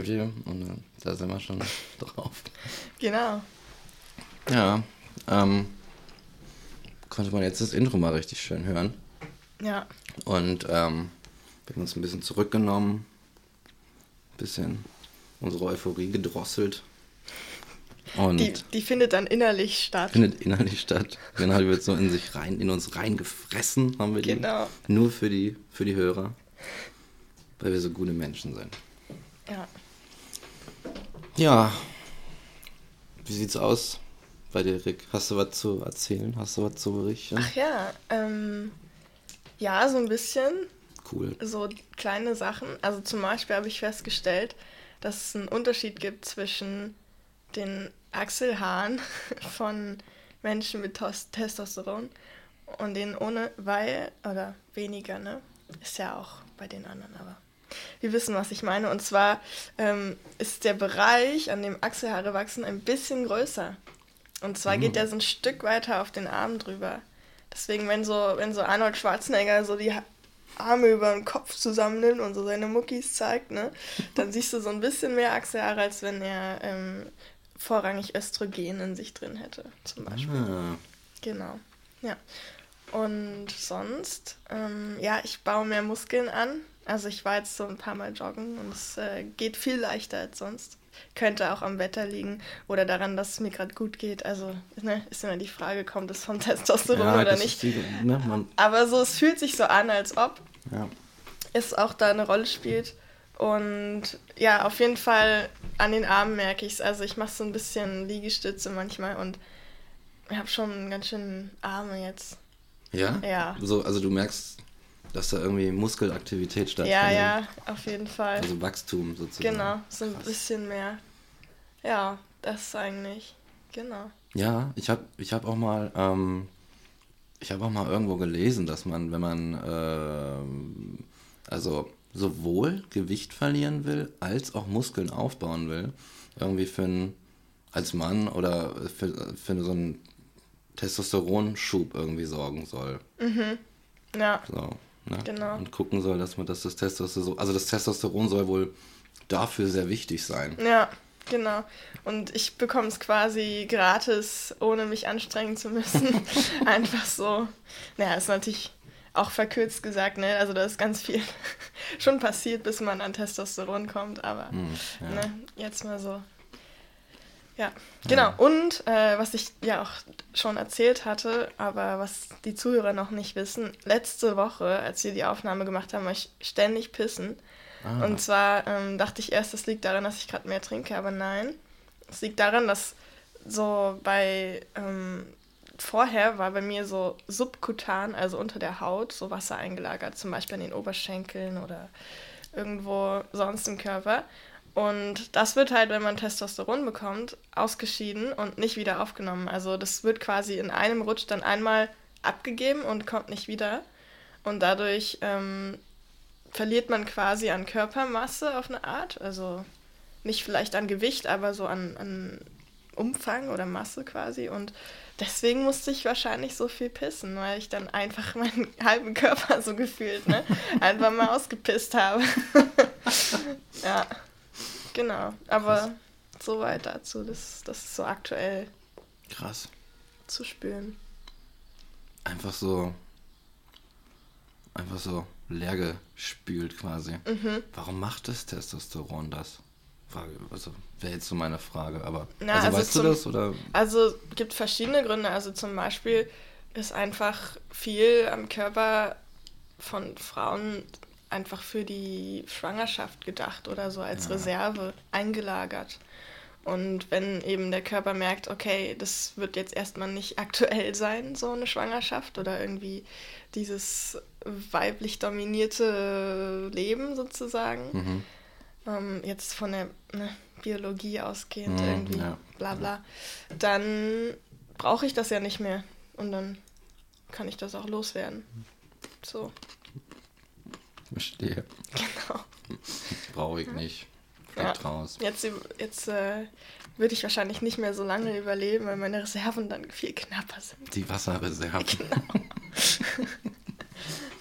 Und dann, da sind wir schon drauf. Genau. Ja, ähm, konnte man jetzt das Intro mal richtig schön hören. Ja. Und ähm, wir haben uns ein bisschen zurückgenommen, ein bisschen unsere Euphorie gedrosselt. Und Die, die findet dann innerlich statt. findet innerlich statt. Genau, die wird so in sich rein, in uns reingefressen, haben wir die. Genau. Nur für die, für die Hörer. Weil wir so gute Menschen sind. Ja. Ja. Wie sieht's aus bei dir, Rick? Hast du was zu erzählen? Hast du was zu berichten? Ach ja, ähm, ja, so ein bisschen. Cool. So kleine Sachen. Also zum Beispiel habe ich festgestellt, dass es einen Unterschied gibt zwischen den Achselhaaren von Menschen mit Tos Testosteron und denen ohne, weil, oder weniger, ne? Ist ja auch bei den anderen, aber wir wissen, was ich meine. Und zwar ähm, ist der Bereich, an dem Achselhaare wachsen, ein bisschen größer. Und zwar geht der so ein Stück weiter auf den Arm drüber. Deswegen, wenn so, wenn so Arnold Schwarzenegger so die Ha- Arme über den Kopf zusammennimmt und so seine Muckis zeigt, ne, dann siehst du so ein bisschen mehr Achselhaare, als wenn er ähm, vorrangig Östrogen in sich drin hätte, zum Beispiel. Ah, Genau. Ja. Und sonst, ähm, ja, ich baue mehr Muskeln an. Also ich war jetzt so ein paar Mal joggen und es äh, geht viel leichter als sonst. Könnte auch am Wetter liegen oder daran, dass es mir gerade gut geht. Also ne, ist immer die Frage, kommt es vom Testosteron ja, oder nicht. Die, ne, Aber so, es fühlt sich so an, als ob ja. es auch da eine Rolle spielt. Und ja, auf jeden Fall an den Armen merke ich es. Also ich mache so ein bisschen Liegestütze manchmal und ich habe schon ganz schön Arme jetzt. Ja? Ja. So, also du merkst, dass da irgendwie Muskelaktivität stattfindet. Ja, ja, auf jeden Fall. Also Wachstum sozusagen. genau, so ein Krass. bisschen mehr. Ja, das eigentlich. Genau. Ja, ich habe ich hab auch mal, ähm, ich habe auch mal irgendwo gelesen, dass man, wenn man ähm, also sowohl Gewicht verlieren will, als auch Muskeln aufbauen will, irgendwie für einen, als Mann oder für, für so einen Testosteronschub irgendwie sorgen soll. Ja, So, ne? Genau. Und gucken soll, dass man dass das Testosteron, also das Testosteron soll wohl dafür sehr wichtig sein. ja, genau. Und ich bekomme es quasi gratis, ohne mich anstrengen zu müssen. Einfach so. Naja, ist natürlich auch verkürzt gesagt, ne? Also da ist ganz viel schon passiert, bis man an Testosteron kommt, aber Hm, ja. ne, jetzt mal so. Ja, genau. Und äh, was ich ja auch schon erzählt hatte, aber was die Zuhörer noch nicht wissen, letzte Woche, als wir die Aufnahme gemacht haben, war ich ständig pissen. Ah. Und zwar ähm, dachte ich erst, das liegt daran, dass ich gerade mehr trinke, aber nein. Es liegt daran, dass so bei ähm, vorher war bei mir so subkutan, also unter der Haut, so Wasser eingelagert, zum Beispiel an den Oberschenkeln oder irgendwo sonst im Körper. Und das wird halt, wenn man Testosteron bekommt, ausgeschieden und nicht wieder aufgenommen. Also das wird quasi in einem Rutsch dann einmal abgegeben und kommt nicht wieder. Und dadurch ähm, verliert man quasi an Körpermasse auf eine Art. Also nicht vielleicht an Gewicht, aber so an, an Umfang oder Masse quasi. Und deswegen musste ich wahrscheinlich so viel pissen, weil ich dann einfach meinen halben Körper so gefühlt, ne? Einfach mal ausgepisst habe. ja, genau. Aber Krass. soweit dazu. Das, das ist so aktuell Krass. zu spüren. Einfach so. Einfach so leer gespült quasi. Mhm. Warum macht das Testosteron das? Frage, also wäre jetzt so meine Frage, aber. Na, also, also weißt du zum- das oder? Also gibt verschiedene Gründe. Also zum Beispiel ist einfach viel am Körper von Frauen einfach für die Schwangerschaft gedacht oder so als Reserve eingelagert. Und wenn eben der Körper merkt, okay, das wird jetzt erstmal nicht aktuell sein, so eine Schwangerschaft oder irgendwie dieses weiblich dominierte Leben sozusagen, Mhm. ähm, jetzt von der ne, Biologie ausgehend Mhm, irgendwie, ja. bla bla, dann brauche ich das ja nicht mehr und dann kann ich das auch loswerden. So, Verstehe. genau. Brauche ich nicht. Ja. Fliegt raus. Jetzt, jetzt äh, würde ich wahrscheinlich nicht mehr so lange überleben, weil meine Reserven dann viel knapper sind. Die Wasserreserve.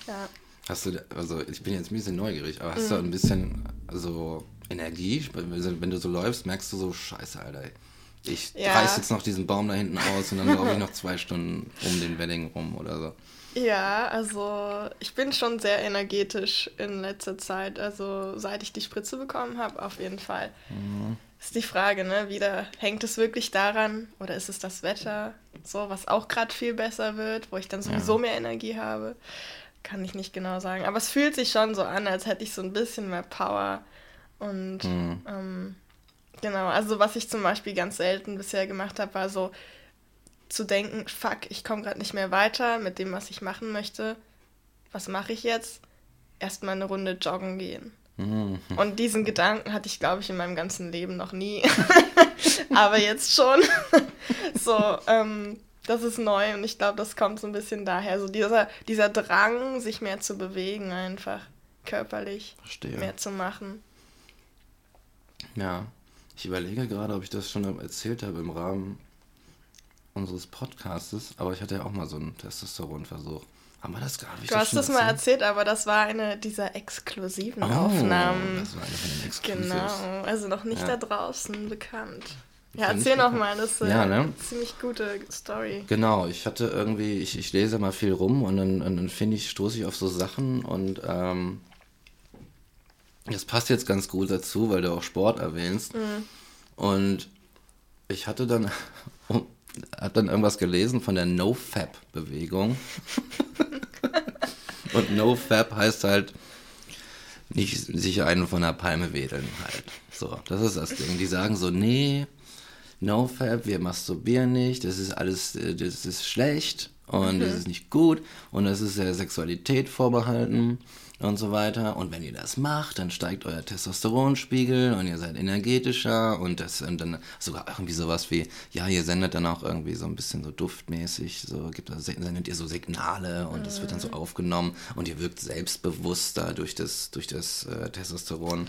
Ja. Hast du, also ich bin jetzt ein bisschen neugierig, aber hast Mhm. du ein bisschen, also Energie. Wenn du so läufst, merkst du so, scheiße, Alter. Ich Ja. reiß jetzt noch diesen Baum da hinten aus und dann laufe ich noch zwei Stunden um den Wedding rum oder so. Ja, also ich bin schon sehr energetisch in letzter Zeit. Also seit ich die Spritze bekommen habe, auf jeden Fall. Ist die Frage, ne? Wieder hängt es wirklich daran oder ist es das Wetter, so was auch gerade viel besser wird, wo ich dann sowieso mehr Energie habe? Kann ich nicht genau sagen. Aber es fühlt sich schon so an, als hätte ich so ein bisschen mehr Power. Und ähm, genau, also was ich zum Beispiel ganz selten bisher gemacht habe, war so zu denken, fuck, ich komme gerade nicht mehr weiter mit dem, was ich machen möchte. Was mache ich jetzt? Erstmal eine Runde joggen gehen. Und diesen Gedanken hatte ich, glaube ich, in meinem ganzen Leben noch nie. Aber jetzt schon. so, ähm, das ist neu und ich glaube, das kommt so ein bisschen daher. So dieser, dieser Drang, sich mehr zu bewegen, einfach körperlich Verstehe. mehr zu machen. Ja, ich überlege gerade, ob ich das schon erzählt habe im Rahmen unseres Podcastes, aber ich hatte ja auch mal so einen Testosteronversuch. Haben wir das gar nicht? Du hast das mal erzählt, aber das war eine dieser exklusiven Aufnahmen. Oh, Das war eine von den Exclusives. Genau, also noch nicht Ja. da draußen bekannt. Ja, erzähl noch machen. mal, das ist Ja, ne? eine ziemlich gute Story. Genau, ich hatte irgendwie, ich, ich lese mal viel rum und dann, und dann finde ich, stoße ich auf so Sachen und ähm, das passt jetzt ganz gut dazu, weil du auch Sport erwähnst. Und ich hatte dann, hab dann irgendwas gelesen von der No-Fab-Bewegung. und No-Fab heißt halt nicht sich einen von der Palme wedeln halt. So, das ist das Ding. Die sagen so, nee, No-Fab, wir masturbieren nicht, das ist alles, äh, das ist schlecht und das ist nicht gut und das ist der Sexualität vorbehalten und so weiter. Und wenn ihr das macht, dann steigt euer Testosteronspiegel und ihr seid energetischer und das und dann sogar irgendwie sowas wie, ja, ihr sendet dann auch irgendwie so ein bisschen so duftmäßig, so gibt das, sendet ihr so Signale und das wird dann so aufgenommen und ihr wirkt selbstbewusster durch das, durch das äh, Testosteron.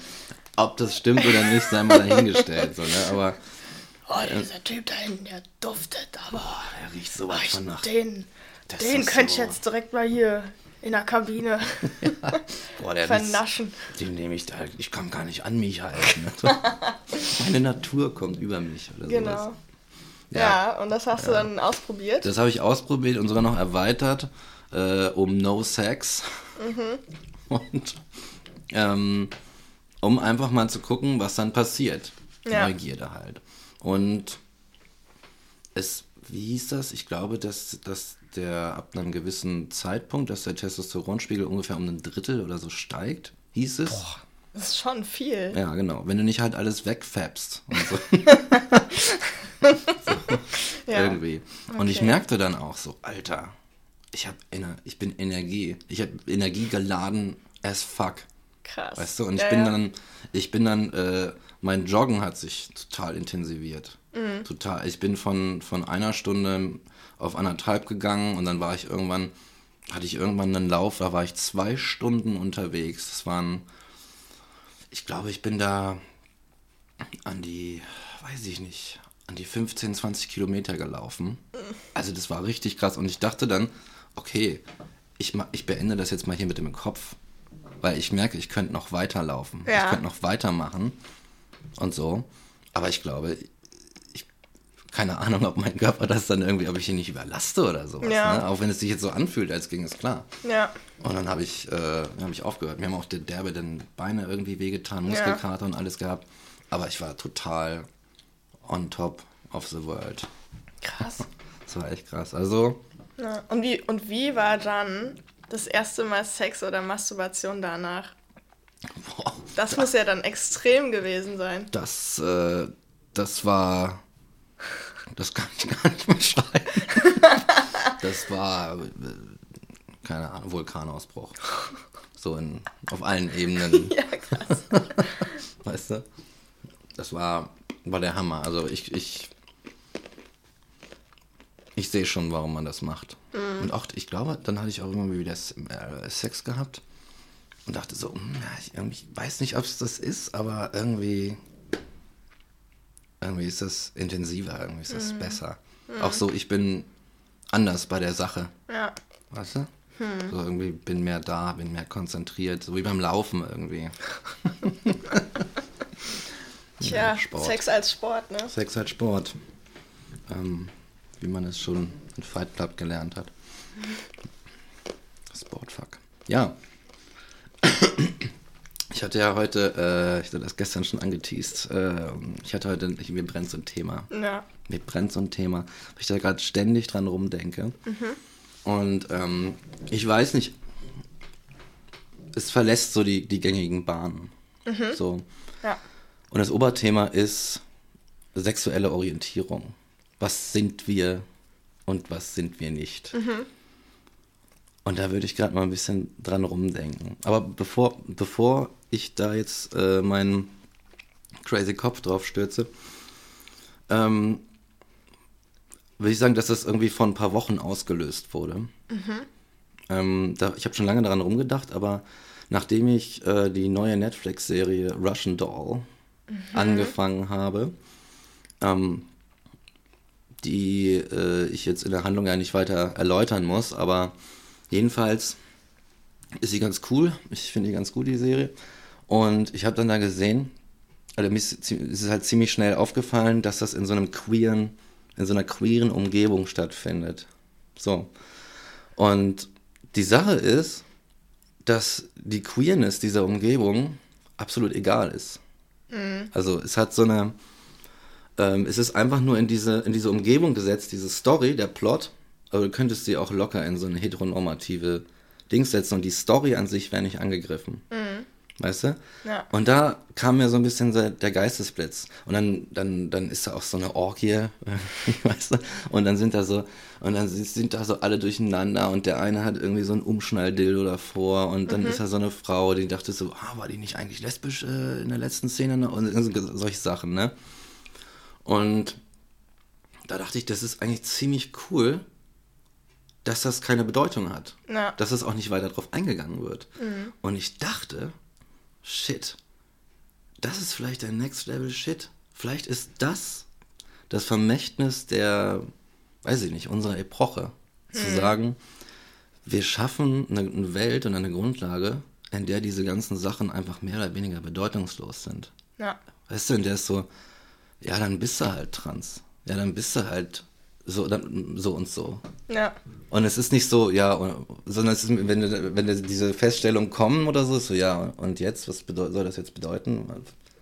Ob das stimmt oder nicht, sei mal dahingestellt, so, ne? Aber Oh, dieser Typ da hinten, der duftet, aber er riecht sowas von nach. den, den könnte ich jetzt direkt mal hier in der Kabine Boah, der vernaschen. Riecht, den nehme ich da, ich kann gar nicht an mich halten. Ne? Meine Natur kommt über mich oder Genau. sowas. Ja, und das hast du dann ausprobiert? Das habe ich ausprobiert und sogar noch erweitert äh, um No Sex. Und ähm, um einfach mal zu gucken, was dann passiert. Ja. Neugierde halt. Und es, wie hieß das? Ich glaube, dass, dass der ab einem gewissen Zeitpunkt, dass der Testosteronspiegel ungefähr um ein Drittel oder so steigt, hieß es. Das ist schon viel. Ja, genau. Wenn du nicht halt alles wegfäbst und so. Ja. irgendwie. Und ich merkte dann auch so, Alter, ich hab Ener ich bin Energie. Ich habe Energie geladen as fuck. Krass. Weißt du? Und ich Ja, bin ja. dann, ich bin dann, äh, mein Joggen hat sich total intensiviert. Mhm. Total. Ich bin von, von einer Stunde auf anderthalb gegangen und dann war ich irgendwann, hatte ich irgendwann einen Lauf, da war ich zwei Stunden unterwegs. Das waren, ich glaube, ich bin da an die, weiß ich nicht, an die 15, 20 Kilometer gelaufen. Also das war richtig krass. Und ich dachte dann, okay, ich, ich beende das jetzt mal hier mit dem Kopf. Weil ich merke, ich könnte noch weiterlaufen. Ja. Ich könnte noch weitermachen und so. Aber ich glaube, keine Ahnung, ob mein Körper das dann irgendwie, ob ich ihn nicht überlaste oder sowas. Ja. Ne? Auch wenn es sich jetzt so anfühlt, als ging es klar. Ja. Und dann habe ich, äh, hab ich aufgehört. Mir haben auch die derbe den Beine irgendwie wehgetan, Muskelkater und alles gehabt. Aber ich war total on top of the world. Krass. Das war echt krass. Also, Ja. Und, wie, und wie war dann das erste Mal Sex oder Masturbation danach? boah, Das muss ja dann extrem gewesen sein. das, äh, das war, das kann ich gar nicht mehr schreiben. Das war, äh, keine Ahnung, Vulkanausbruch. So in, auf allen Ebenen. Ja, krass. Weißt du? Das war, war der Hammer. Also ich, ich, ich sehe schon, warum man das macht. Und auch, ich glaube, dann hatte ich auch immer wieder äh, Sex gehabt und dachte so, hm, ich irgendwie weiß nicht, ob es das ist, aber irgendwie, irgendwie ist das intensiver, irgendwie ist das besser. Auch so, ich bin anders bei der Sache. Ja. Weißt du? So irgendwie bin mehr da, bin mehr konzentriert, so wie beim Laufen irgendwie. Tja, Sport. Sex als Sport, ne? Sex als Sport. Ähm, wie man es schon in Fight Club gelernt hat. Sportfuck. Ja. Ich hatte ja heute, äh, ich hatte das gestern schon angeteased, äh, ich hatte heute, ich, mir brennt so ein Thema. Ja. Mir brennt so ein Thema, weil ich da gerade ständig dran rumdenke. Mhm. Und ähm, ich weiß nicht, es verlässt so die, die gängigen Bahnen. Mhm. So. Ja. Und das Oberthema ist sexuelle Orientierung. Was sind wir und was sind wir nicht? Mhm. Und da würde ich gerade mal ein bisschen dran rumdenken. Aber bevor, bevor ich da jetzt äh, meinen crazy Kopf drauf stürze, ähm, würde ich sagen, dass das irgendwie vor ein paar Wochen ausgelöst wurde. Mhm. Ähm, da, ich habe schon lange daran rumgedacht, aber nachdem ich äh, die neue Netflix-Serie Russian Doll mhm. angefangen habe, ähm, die äh, ich jetzt in der Handlung ja nicht weiter erläutern muss, aber Jedenfalls ist sie ganz cool. Ich finde die ganz gut, die Serie. Und ich habe dann da gesehen, also mir ist, es halt ziemlich schnell aufgefallen, dass das in so einem queeren, in so einer queeren Umgebung stattfindet. So. Und die Sache ist, dass die Queerness dieser Umgebung absolut egal ist. Mhm. Also es hat so eine, ähm, es ist einfach nur in diese, in diese Umgebung gesetzt, diese Story, der Plot, aber du könntest sie auch locker in so eine heteronormative Dings setzen und die Story an sich wäre nicht angegriffen. Mhm. Weißt du? Ja. Und da kam mir so ein bisschen der Geistesblitz. Und dann, dann, dann ist da auch so eine Orgie, weißt du? Und dann sind da so, und dann sind da so alle durcheinander und der eine hat irgendwie so ein Umschnalldildo davor und dann mhm. ist da so eine Frau, die dachte so, ah, war die nicht eigentlich lesbisch äh, in der letzten Szene? Und solche Sachen, ne? Und da dachte ich, das ist eigentlich ziemlich cool, dass das keine Bedeutung hat. Ja. Dass es auch nicht weiter drauf eingegangen wird. Mhm. Und ich dachte, shit, das ist vielleicht der Next Level Shit. Vielleicht ist das das Vermächtnis der, weiß ich nicht, unserer Epoche. Mhm. Zu sagen, wir schaffen eine Welt und eine Grundlage, in der diese ganzen Sachen einfach mehr oder weniger bedeutungslos sind. Ja. Weißt du, in der ist so, ja, dann bist du halt trans. Ja, dann bist du halt so, dann, so und so. Ja. Und es ist nicht so, ja, sondern es ist, wenn, wenn diese Feststellung kommen oder so, ist so, ja, und jetzt, was soll das jetzt bedeuten?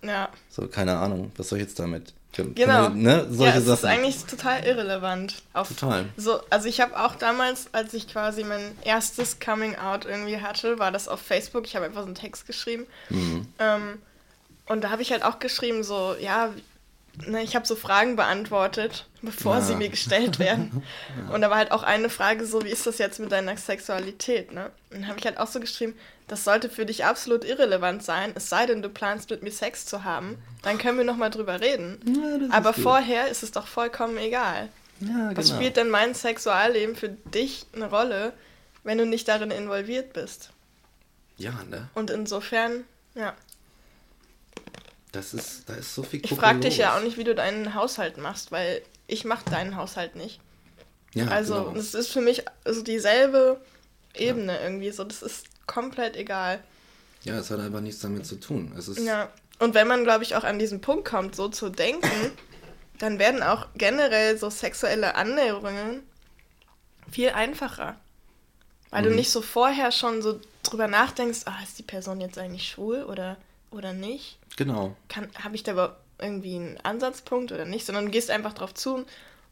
Ja. So, keine Ahnung, was soll ich jetzt damit? Genau. Ne? Solche ja, es Sachen. ist eigentlich total irrelevant. Auf total. So, also ich habe auch damals, als ich quasi mein erstes Coming Out irgendwie hatte, war das auf Facebook. Ich habe einfach so einen Text geschrieben. Mhm. Ähm, und da habe ich halt auch geschrieben, so, ja, ne, ich habe so Fragen beantwortet, bevor ja. sie mir gestellt werden. ja. Und da war halt auch eine Frage so, wie ist das jetzt mit deiner Sexualität? Ne? Und dann habe ich halt auch so geschrieben, das sollte für dich absolut irrelevant sein, es sei denn, du planst mit mir Sex zu haben, dann können wir nochmal drüber reden. Ja, Aber vorher ist es doch vollkommen egal. Ja, Was genau. spielt denn mein Sexualleben für dich eine Rolle, wenn du nicht darin involviert bist? Ja, ne? Und insofern, ja. Das ist, da ist so viel Ich frage dich ja auch nicht, wie du deinen Haushalt machst, weil ich mache deinen Haushalt nicht. Ja, also, genau. das ist für mich also dieselbe Ebene ja. irgendwie. So, das ist komplett egal. Ja, es hat einfach nichts damit zu tun. Es ist ja. Und wenn man, glaube ich, auch an diesen Punkt kommt, so zu denken, dann werden auch generell so sexuelle Annäherungen viel einfacher. Weil mhm. du nicht so vorher schon so drüber nachdenkst, ah, ist die Person jetzt eigentlich schwul oder, oder nicht? Genau. Habe ich da aber irgendwie einen Ansatzpunkt oder nicht, sondern du gehst einfach drauf zu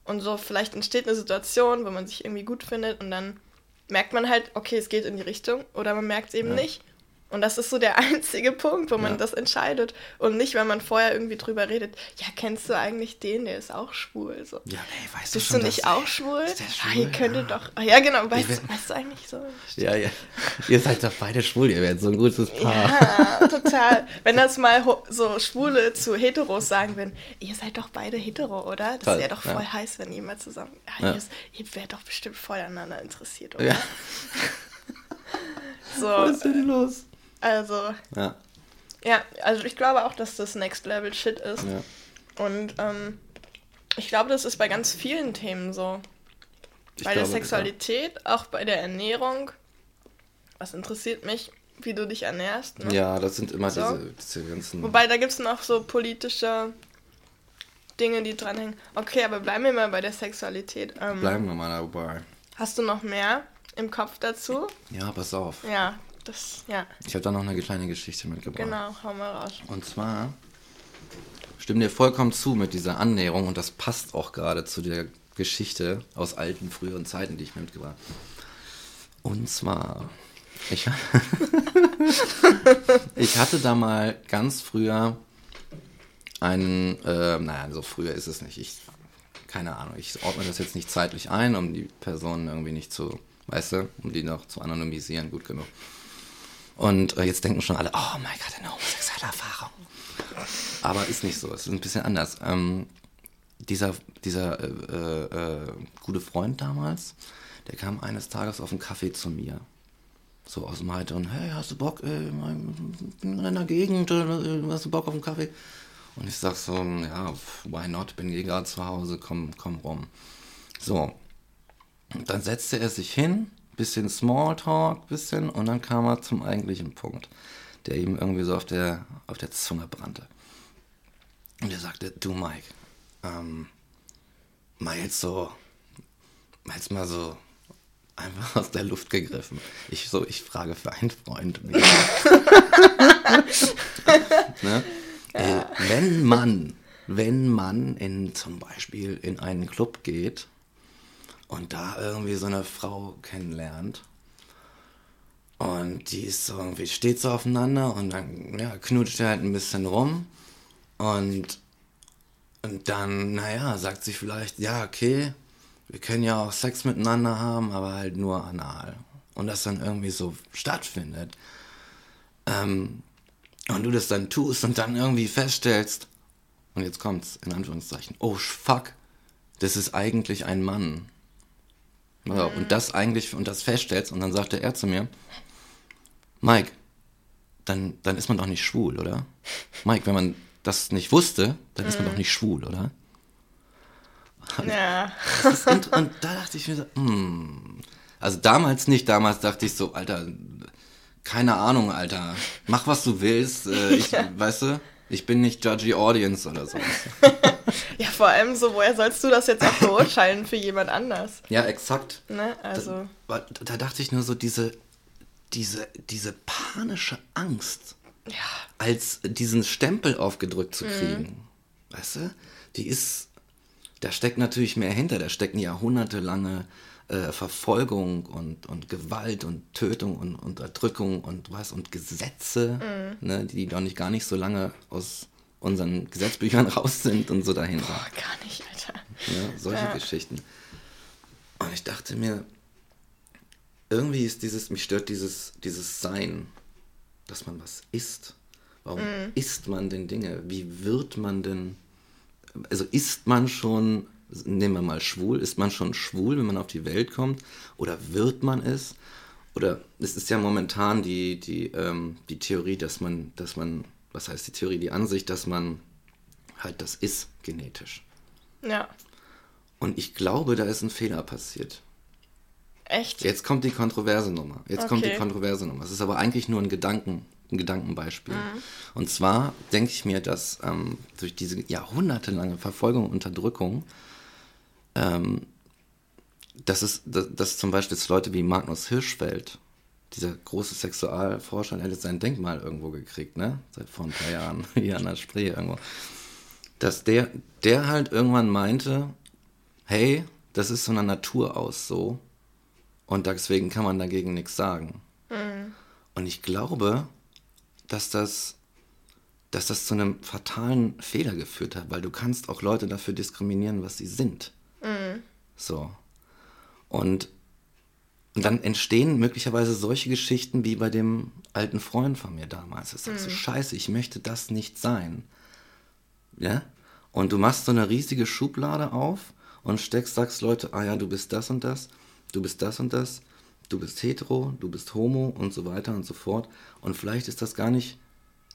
und so vielleicht entsteht eine Situation, wo man sich irgendwie gut findet und dann merkt man halt, okay, es geht in die Richtung oder man merkt es eben ja. nicht. Und das ist so der einzige Punkt, wo man ja. das entscheidet. Und nicht, wenn man vorher irgendwie drüber redet, ja, kennst du eigentlich den, der ist auch schwul? So. Ja, ey, weißt Bist du, schon, du nicht auch schwul? Ist der schwul? Ah, ihr könntet ja. doch. Ah, ja, genau, weißt, wir, weißt du eigentlich so? Ja, ja. Ihr seid doch beide schwul, ihr werdet so ein gutes Paar. Ja, total. Wenn das mal so Schwule zu Heteros sagen würden, ihr seid doch beide hetero, oder? Das wäre doch voll ja. heiß, wenn ihr mal zusammen. Ja, ihr, ihr wärt doch bestimmt voll aneinander interessiert, oder? Ja. so. Was ist denn los? Also. Ja. Ja, also ich glaube auch, dass das Next Level Shit ist. Ja. Und ähm, ich glaube, das ist bei ganz vielen Themen so. Ich bei glaube, der Sexualität, ja. auch bei der Ernährung. Was interessiert mich, wie du dich ernährst. Ne? Ja, das sind immer So. diese, diese ganzen. Wobei, da gibt es noch so politische Dinge, die dranhängen. Okay, aber bleiben wir mal bei der Sexualität. Ähm, Bleiben wir mal dabei. Hast du noch mehr im Kopf dazu? Ja, pass auf. Ja, das, ja, Ich habe da noch eine kleine Geschichte mitgebracht. genau, hau mal raus. Und zwar stimme dir vollkommen zu mit dieser Annäherung und das passt auch gerade zu der Geschichte aus alten, früheren Zeiten, die ich mir mitgebracht habe. Und zwar, ich, ich hatte da mal ganz früher einen, äh, naja, so früher ist es nicht. Ich, keine Ahnung, ich ordne das jetzt nicht zeitlich ein, um die Personen irgendwie nicht zu, weißt du, um die noch zu anonymisieren, gut genug. Und äh, jetzt denken schon alle, oh mein Gott, eine homosexuelle Erfahrung. Aber ist nicht so, es ist ein bisschen anders. Ähm, dieser dieser äh, äh, äh, gute Freund damals, der kam eines Tages auf einen Kaffee zu mir. So aus dem Heiteren, hey, hast du Bock, äh, mal in einer Gegend, äh, hast du Bock auf einen Kaffee? Und ich sag so, ja, why not, bin eh gerade zu Hause, komm, komm rum. So, und dann setzte er sich hin, bisschen Smalltalk, bisschen, und dann kam er zum eigentlichen Punkt, der ihm irgendwie so auf der, auf der Zunge brannte. Und er sagte, du Mike, ähm, mal jetzt so, mal jetzt mal so einfach aus der Luft gegriffen. Ich so, ich frage für einen Freund. ne? Ey, wenn man, wenn man in zum Beispiel in einen Club geht und da irgendwie so eine Frau kennenlernt und die ist so irgendwie, steht so aufeinander und dann ja, knutscht er halt ein bisschen rum und, und dann, naja, sagt sie vielleicht, ja, okay, wir können ja auch Sex miteinander haben, aber halt nur anal. Und das dann irgendwie so stattfindet. Ähm, und du das dann tust und dann irgendwie feststellst, und jetzt kommt's, in Anführungszeichen, oh fuck, das ist eigentlich ein Mann. Ja, und das eigentlich, und das feststellst, und dann sagte er zu mir, Mike, dann, dann ist man doch nicht schwul, oder? Mike, wenn man das nicht wusste, dann ist man doch nicht schwul, oder? Ja, Das ist int- und da dachte ich mir so, hm. Also damals nicht, damals dachte ich so, Alter, keine Ahnung, Alter, mach was du willst, äh, ich, weißt du, ich bin nicht Judgy Audience oder so. ja, vor allem so, woher sollst du das jetzt auch beurteilen für jemand anders? Ja, exakt. Ne? Also, Da, da dachte ich nur so, diese, diese, diese panische Angst, ja, als diesen Stempel aufgedrückt zu kriegen, weißt du, die ist, da steckt natürlich mehr hinter, da stecken jahrhundertelange äh, Verfolgung und, und Gewalt und Tötung und Unterdrückung und was und Gesetze, ne, die doch nicht gar nicht so lange aus unseren Gesetzbüchern raus sind und so dahinter. boah, gar nicht, Alter. Ne? Solche Ja. Geschichten. Und ich dachte mir, irgendwie ist dieses, mich stört dieses, dieses Sein, dass man was isst. Warum isst man denn Dinge? Wie wird man denn, also ist man schon, nehmen wir mal schwul, ist man schon schwul, wenn man auf die Welt kommt? Oder wird man es? Oder es ist ja momentan die, die, ähm, die Theorie, dass man, dass man, was heißt die Theorie, die Ansicht, dass man halt das ist genetisch. Ja, Und ich glaube, da ist ein Fehler passiert. echt? Jetzt kommt die kontroverse Nummer. Jetzt kommt die Okay. kontroverse Nummer. Es ist aber eigentlich nur ein Gedanken, ein Gedankenbeispiel. Und zwar denke ich mir, dass ähm, durch diese jahrhundertelange Verfolgung und Unterdrückung, ähm, dass es, dass, dass zum Beispiel jetzt Leute wie Magnus Hirschfeld, dieser große Sexualforscher, der hat jetzt sein Denkmal irgendwo gekriegt, ne? Seit vor ein paar Jahren, hier an der Spree irgendwo. Dass der, der halt irgendwann meinte, hey, das ist von der Natur aus so. Und deswegen kann man dagegen nichts sagen. Und ich glaube, dass das, dass das zu einem fatalen Fehler geführt hat, weil du kannst auch Leute dafür diskriminieren, was sie sind. So. Und, dann entstehen möglicherweise solche Geschichten wie bei dem alten Freund von mir damals. Ich sag so, scheiße, ich möchte das nicht sein. Ja? Und du machst so eine riesige Schublade auf und steckst, sagst Leute, ah ja, du bist das und das, du bist das und das, du bist hetero, du bist homo und so weiter und so fort. Und vielleicht ist das gar nicht,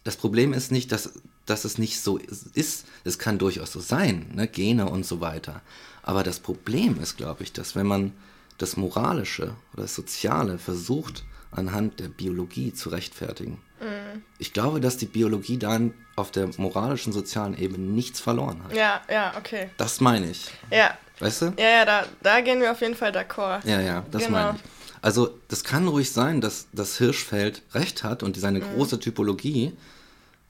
das Problem ist nicht, dass, dass es nicht so ist. Es kann durchaus so sein, ne? Gene und so weiter. Aber das Problem ist, glaube ich, dass wenn man das Moralische oder das Soziale versucht anhand der Biologie zu rechtfertigen. Mhm. Ich glaube, dass die Biologie dann auf der moralischen, sozialen Ebene nichts verloren hat. Ja, ja, okay. Das meine ich. Ja. Weißt du? Ja, ja, da, da gehen wir auf jeden Fall d'accord. Ja, ja, das Genau. meine ich. Also, das kann ruhig sein, dass das Hirschfeld recht hat und seine Mhm. große Typologie,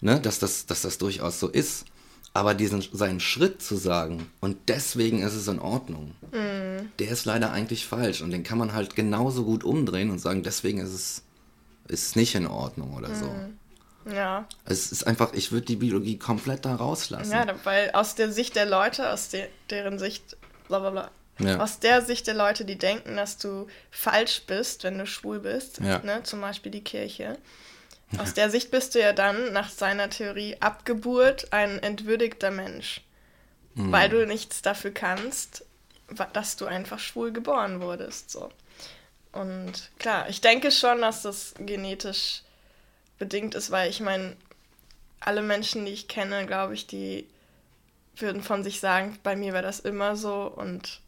ne, dass, das, dass das durchaus so ist. Aber diesen, seinen Schritt zu sagen, und deswegen ist es in Ordnung, Mhm. der ist leider eigentlich falsch. Und den kann man halt genauso gut umdrehen und sagen, deswegen ist es ist nicht in Ordnung oder so. Mhm. Ja. Es ist einfach, ich würde die Biologie komplett da rauslassen. Ja, weil aus der Sicht der Leute, aus de deren Sicht, bla bla bla, Ja. aus der Sicht der Leute, die denken, dass du falsch bist, wenn du schwul bist, Ja. ne, zum Beispiel die Kirche, aus der Sicht bist du ja dann nach seiner Theorie Abgeburt ein entwürdigter Mensch, Mhm. weil du nichts dafür kannst, dass du einfach schwul geboren wurdest, so. Und klar, ich denke schon, dass das genetisch bedingt ist, weil ich meine, alle Menschen, die ich kenne, glaube ich, die würden von sich sagen, bei mir war das immer so und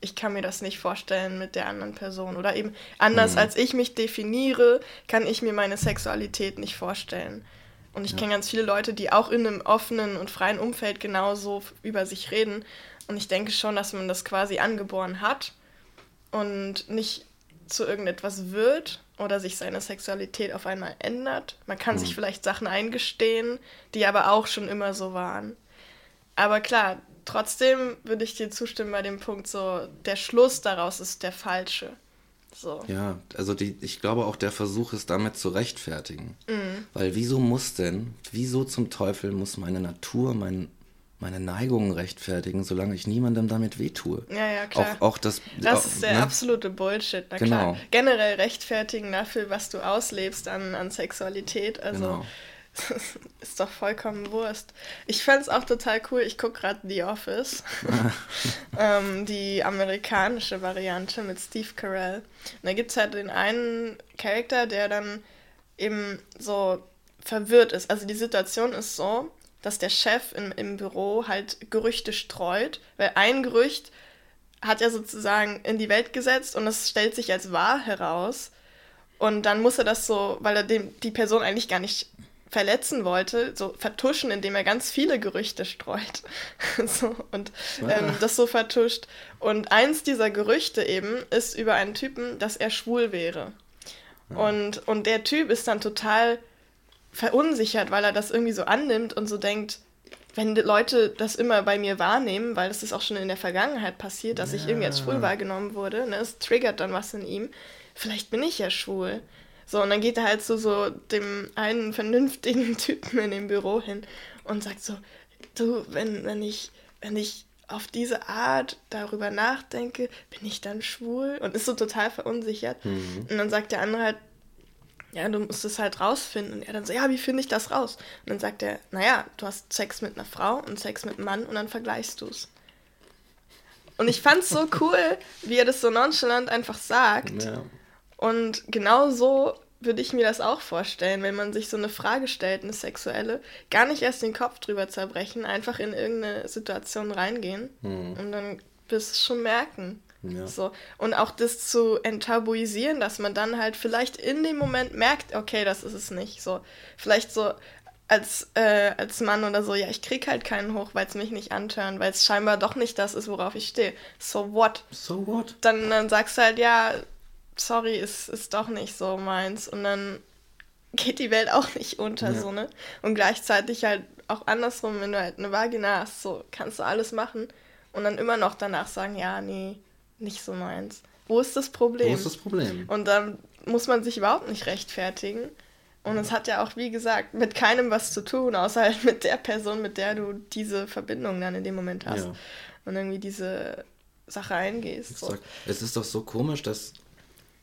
ich kann mir das nicht vorstellen mit der anderen Person. Oder eben anders Mhm. als ich mich definiere, kann ich mir meine Sexualität nicht vorstellen. Und ich kenne ganz viele Leute, die auch in einem offenen und freien Umfeld genauso über sich reden. Und ich denke schon, dass man das quasi angeboren hat und nicht zu irgendetwas wird oder sich seine Sexualität auf einmal ändert. Man kann sich vielleicht Sachen eingestehen, die aber auch schon immer so waren. Aber klar, trotzdem würde ich dir zustimmen bei dem Punkt, so der Schluss daraus ist der falsche. So. Ja, also die, ich glaube auch der Versuch ist damit zu rechtfertigen. Mhm. Weil wieso muss denn, wieso zum Teufel muss meine Natur, mein, meine Neigungen rechtfertigen, solange ich niemandem damit wehtue? Ja, ja, klar. Auch, auch das. Das auch, ist der ne? absolute Bullshit. Na Genau. klar. Generell rechtfertigen dafür, was du auslebst an, an Sexualität. Also Genau. ist doch vollkommen Wurst. Ich fände es auch total cool. Ich gucke gerade The Office. ähm, die amerikanische Variante mit Steve Carell. Und da gibt es halt den einen Charakter, der dann eben so verwirrt ist. Also die Situation ist so, dass der Chef im, im Büro halt Gerüchte streut, weil ein Gerücht hat er sozusagen in die Welt gesetzt und es stellt sich als wahr heraus. Und dann muss er das so, weil er dem, die Person eigentlich gar nicht verletzen wollte, so vertuschen, indem er ganz viele Gerüchte streut. so, und ähm, das so vertuscht. Und eins dieser Gerüchte eben ist über einen Typen, dass er schwul wäre. Und, und der Typ ist dann total verunsichert, weil er das irgendwie so annimmt und so denkt, wenn Leute das immer bei mir wahrnehmen, weil das ist auch schon in der Vergangenheit passiert, dass ich irgendwie als schwul wahrgenommen wurde, ne, es triggert dann was in ihm, vielleicht bin ich ja schwul. So, und dann geht er halt zu so dem einen vernünftigen Typen in dem Büro hin und sagt so, du, wenn, wenn ich, wenn ich auf diese Art darüber nachdenke, bin ich dann schwul? Und ist so total verunsichert. Und dann sagt der andere halt, ja, du musst es halt rausfinden. Und er dann so, ja, wie finde ich das raus? Und dann sagt er, naja, du hast Sex mit einer Frau und Sex mit einem Mann und dann vergleichst du es. Und ich fand's so cool, wie er das so nonchalant einfach sagt. Ja. Und genau so würde ich mir das auch vorstellen, wenn man sich so eine Frage stellt, eine sexuelle, gar nicht erst den Kopf drüber zerbrechen, einfach in irgendeine Situation reingehen und dann wirst du es schon merken. Ja. So. Und auch das zu enttabuisieren, dass man dann halt vielleicht in dem Moment merkt, okay, das ist es nicht. So, vielleicht so als, äh, als Mann oder so, ja, ich krieg halt keinen hoch, weil es mich nicht antören, weil es scheinbar doch nicht das ist, worauf ich stehe. So what? So what? Dann, dann sagst du halt, ja, sorry, ist, ist doch nicht so meins. Und dann geht die Welt auch nicht unter, Ja. so, ne? Und gleichzeitig halt auch andersrum, wenn du halt eine Vagina hast, so kannst du alles machen und dann immer noch danach sagen, ja, nee, nicht so meins. Wo ist das Problem? Wo ist das Problem? Und dann muss man sich überhaupt nicht rechtfertigen. Und es hat ja auch, wie gesagt, mit keinem was zu tun, außer halt mit der Person, mit der du diese Verbindung dann in dem Moment hast. Ja. Und irgendwie diese Sache eingehst. So. Es ist doch so komisch, dass,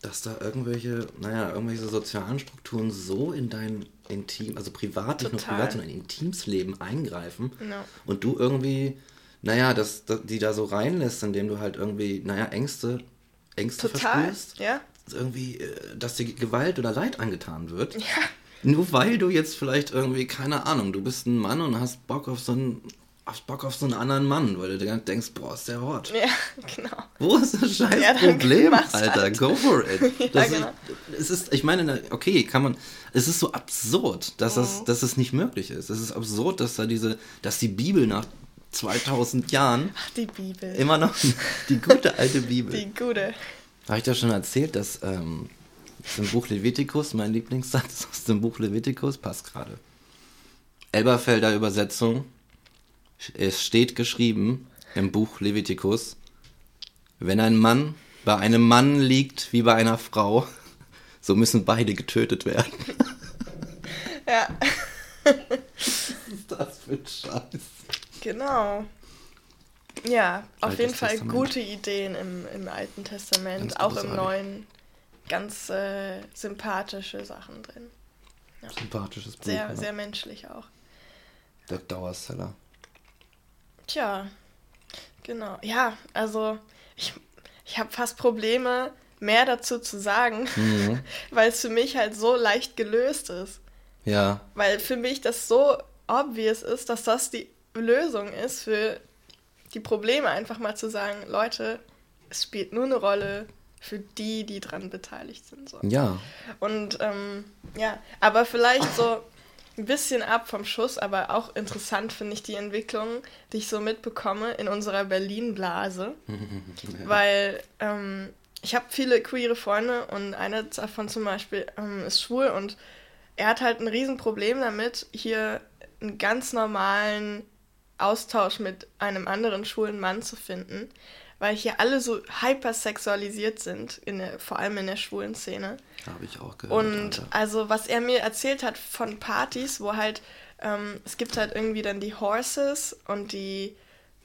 dass da irgendwelche, naja, irgendwelche sozialen Strukturen so in dein Intim, also privat, nicht nur privat, sondern in Intimsleben eingreifen Ja. und du irgendwie, naja, das, das, die da so reinlässt, indem du halt irgendwie, naja, Ängste, Ängste Total. verspürst. Ja. Irgendwie, äh, dass dir Gewalt oder Leid angetan wird. Ja. Nur weil du jetzt vielleicht irgendwie, keine Ahnung, du bist ein Mann und hast Bock auf so einen hast Bock auf so einen anderen Mann, weil du denkst, boah, ist der hot. Ja, genau. Wo ist das scheiß Ja, Problem, Alter? halt. Go for it. Ja, Das genau. ist, es ist, ich meine, okay, kann man, es ist so absurd, dass, Mhm. das, dass es nicht möglich ist. Es ist absurd, dass da diese, dass die Bibel nach 2000 Jahren Ach, die Bibel. immer noch die gute alte Bibel. Die gute. Habe ich dir schon erzählt, dass ähm, dem Buch Levitikus, mein Lieblingssatz aus dem Buch Levitikus, passt gerade. Elberfelder Übersetzung. Es steht geschrieben im Buch Levitikus, wenn ein Mann bei einem Mann liegt wie bei einer Frau, so müssen beide getötet werden. Ja, Was ist das für ein Scheiß? genau. Ja, auf Altes jeden Fall Testament. gute Ideen im, im Alten Testament, Ganz auch im. Neuen. Ganz äh, sympathische Sachen drin. Sympathisches Buch. Sehr, ja. sehr menschlich auch. Der Dauerseller. Tja, genau. Ja, also ich, ich habe fast Probleme, mehr dazu zu sagen, Mhm. weil es für mich halt so leicht gelöst ist. Ja, Weil für mich das so obvious ist, dass das die Lösung ist für die Probleme, einfach mal zu sagen, Leute, es spielt nur eine Rolle für die, die dran beteiligt sind. So. ja. Und ähm, ja, aber vielleicht so ein bisschen ab vom Schuss, aber auch interessant finde ich die Entwicklung, die ich so mitbekomme in unserer Berlin-Blase. Weil ähm, ich habe viele queere Freunde und einer davon zum Beispiel ähm, ist schwul und er hat halt ein Riesenproblem damit, hier einen ganz normalen Austausch mit einem anderen schwulen Mann zu finden, weil hier alle so hypersexualisiert sind, in der, vor allem in der schwulen Szene. Habe ich auch gehört. Und Alter. also, was er mir erzählt hat von Partys, wo halt, ähm, es gibt halt irgendwie dann die Horses und die,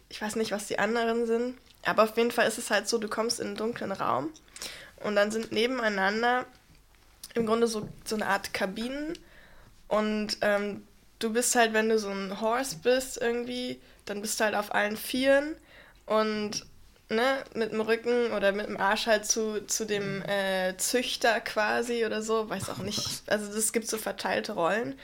ich weiß nicht, was die anderen sind, aber auf jeden Fall ist es halt so, du kommst in einen dunklen Raum und dann sind nebeneinander im Grunde so, so eine Art Kabinen und ähm, du bist halt, wenn du so ein Horse bist irgendwie, dann bist du halt auf allen Vieren und ne, mit dem Rücken oder mit dem Arsch halt zu, zu dem äh, Züchter quasi oder so, weiß auch nicht. Also es gibt so verteilte Rollen.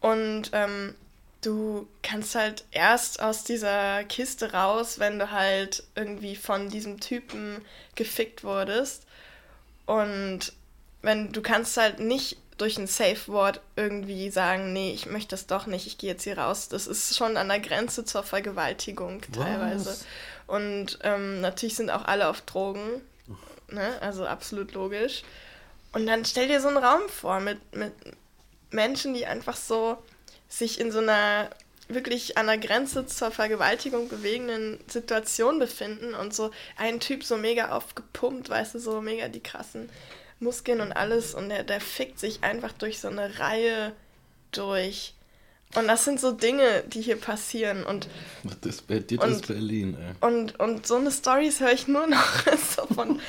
Und ähm, du kannst halt erst aus dieser Kiste raus, wenn du halt irgendwie von diesem Typen gefickt wurdest. Und wenn du kannst halt nicht durch ein Safe Word irgendwie sagen, nee, ich möchte das doch nicht, ich gehe jetzt hier raus. Das ist schon an der Grenze zur Vergewaltigung teilweise. Was? Und ähm, natürlich sind auch alle auf Drogen, ne? also absolut logisch. Und dann stell dir so einen Raum vor mit, mit Menschen, die einfach so sich in so einer wirklich an der Grenze zur Vergewaltigung bewegenden Situation befinden und so ein Typ so mega aufgepumpt, weißt du, so mega die krassen Muskeln und alles und der, der fickt sich einfach durch so eine Reihe durch. Und das sind so Dinge, die hier passieren und Das ist, das Und- Berlin, ey. und, und so eine Stories höre ich nur noch so von.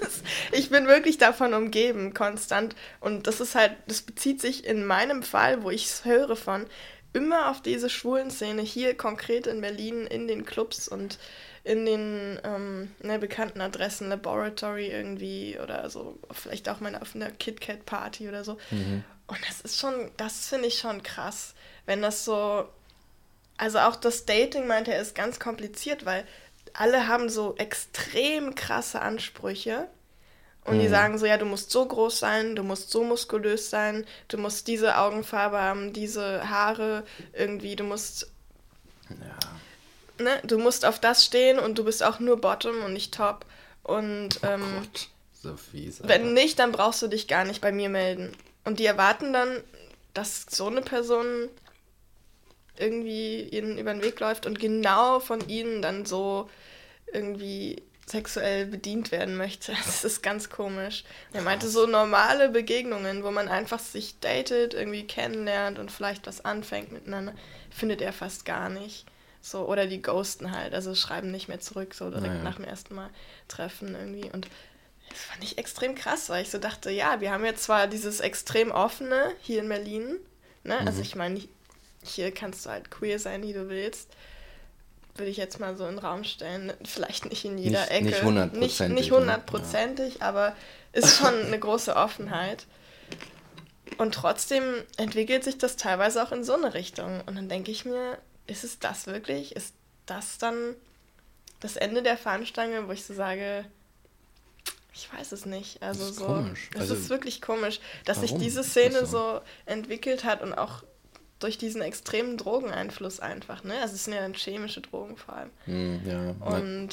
Ist, ich bin wirklich davon umgeben, konstant. Und das ist halt, das bezieht sich in meinem Fall, wo ich es höre von, immer auf diese schwulen Szene hier konkret in Berlin, in den Clubs und in den ähm, ne, bekannten Adressen, Laboratory irgendwie oder so, vielleicht auch mal auf einer KitKat Party oder so. Und das ist schon, das finde ich schon krass, wenn das so also auch das Dating, meinte er, ist ganz kompliziert, weil alle haben so extrem krasse Ansprüche. Und die Mhm. sagen so, ja, du musst so groß sein, du musst so muskulös sein, du musst diese Augenfarbe haben, diese Haare irgendwie, du musst, Ja. ne, du musst auf das stehen und du bist auch nur Bottom und nicht Top. Und Oh ähm, Gott. So fies. Alter. wenn nicht, dann brauchst du dich gar nicht bei mir melden. Und die erwarten dann, dass so eine Person irgendwie ihnen über den Weg läuft und genau von ihnen dann so irgendwie sexuell bedient werden möchte. Das ist ganz komisch. Er meinte so normale Begegnungen, wo man einfach sich datet, irgendwie kennenlernt und vielleicht was anfängt miteinander, findet er fast gar nicht. So, oder die ghosten halt, also schreiben nicht mehr zurück, so direkt Naja. nach dem ersten Mal treffen irgendwie. Und das fand ich extrem krass, weil ich so dachte, ja, wir haben jetzt zwar dieses extrem offene hier in Berlin, ne? Also Mhm. ich meine, hier kannst du halt queer sein, wie du willst. Würde ich jetzt mal so in den Raum stellen. Vielleicht nicht in jeder Nicht- Ecke. nicht hundertprozentig, Nicht, hundertprozentig, aber ist schon eine große Offenheit. Und trotzdem entwickelt sich das teilweise auch in so eine Richtung. Und dann denke ich mir, ist es das wirklich? Ist das dann das Ende der Fahnenstange, wo ich so sage, ich weiß es nicht. Also Das ist so, komisch. es Also, ist wirklich komisch, dass sich diese Szene so? so entwickelt hat und auch durch diesen extremen Drogeneinfluss einfach, ne? Also es sind ja dann chemische Drogen vor allem. Hm, ja. Und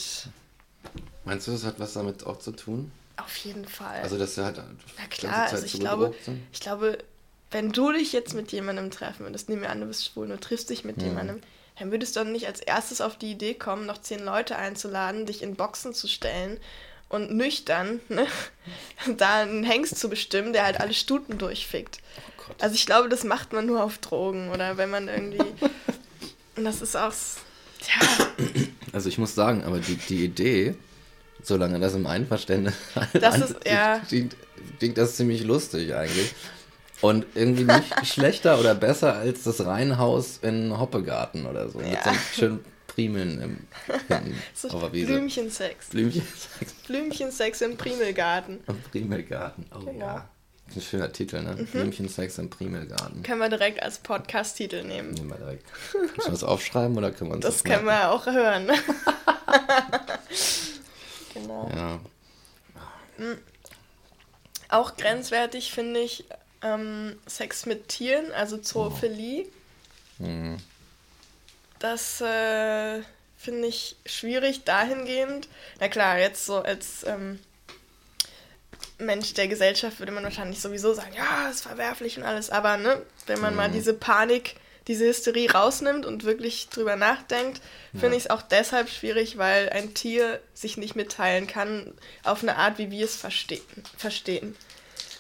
Meinst du, das hat was damit auch zu tun? auf jeden Fall. Also, dass sie halt Na klar, also ich glaube, sind? ich glaube, wenn du dich jetzt mit jemandem treffen würdest, nehmen wir an, du bist schwul, du triffst dich mit Mhm. jemandem, dann würdest du doch nicht als erstes auf die Idee kommen, noch zehn Leute einzuladen, dich in Boxen zu stellen und nüchtern ne, da einen Hengst zu bestimmen, der halt alle Stuten durchfickt. Oh Gott. Also ich glaube, das macht man nur auf Drogen oder wenn man irgendwie... Und das ist auch... Tja, Also ich muss sagen, aber die, die Idee, solange das im Einverständnis Das ist- ja. klingt, klingt das ziemlich lustig eigentlich. Und irgendwie nicht schlechter oder besser als das Reihenhaus in Hoppegarten oder so. Mit Ja. so einem schönen Primeln im hinten so auf der Wiese. Blümchensex. Blümchen Blümchensex im Primelgarten. im Primelgarten. Oh Genau. Mhm. ja. Ein schöner Titel, ne? Blümchensex im Primelgarten. Können wir direkt als Podcast-Titel nehmen. Nehmen wir direkt. Müssen wir das aufschreiben oder können wir uns das, Das können wir auch hören. genau. Ja. Auch grenzwertig finde ich ähm, Sex mit Tieren, also Zoophilie. Hm. Das äh, finde ich schwierig dahingehend. Na klar, jetzt so als ähm, Mensch der Gesellschaft würde man wahrscheinlich sowieso sagen, ja, ist verwerflich und alles. Aber ne, wenn man mal diese Panik, diese Hysterie rausnimmt und wirklich drüber nachdenkt, finde ich es auch deshalb schwierig, weil ein Tier sich nicht mitteilen kann auf eine Art, wie wir es verstehen. verstehen.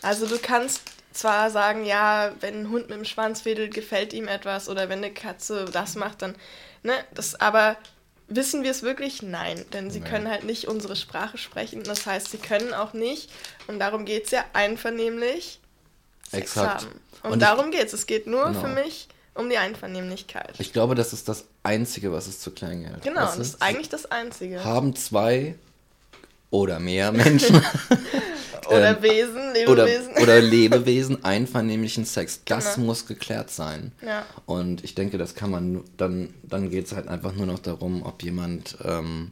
Also du kannst zwar sagen, ja, wenn ein Hund mit dem Schwanz wedelt, gefällt ihm etwas oder wenn eine Katze das macht, dann, ne, das, aber wissen wir es wirklich? Nein, denn sie Nee. können halt nicht unsere Sprache sprechen. Das heißt, sie können auch nicht, und darum geht es ja, einvernehmlich Sex Exakt. haben. Und, Und darum geht es. Es geht nur Genau. für mich um die Einvernehmlichkeit. Ich glaube, das ist das Einzige, was es zu klären gilt. genau, das ist eigentlich das Einzige. Haben zwei oder mehr Menschen Oder ähm, Wesen, oder, Lebewesen. oder Lebewesen einvernehmlichen Sex. Das Genau. muss geklärt sein. ja. Und ich denke, das kann man, dann, dann geht es halt einfach nur noch darum, ob jemand, ähm,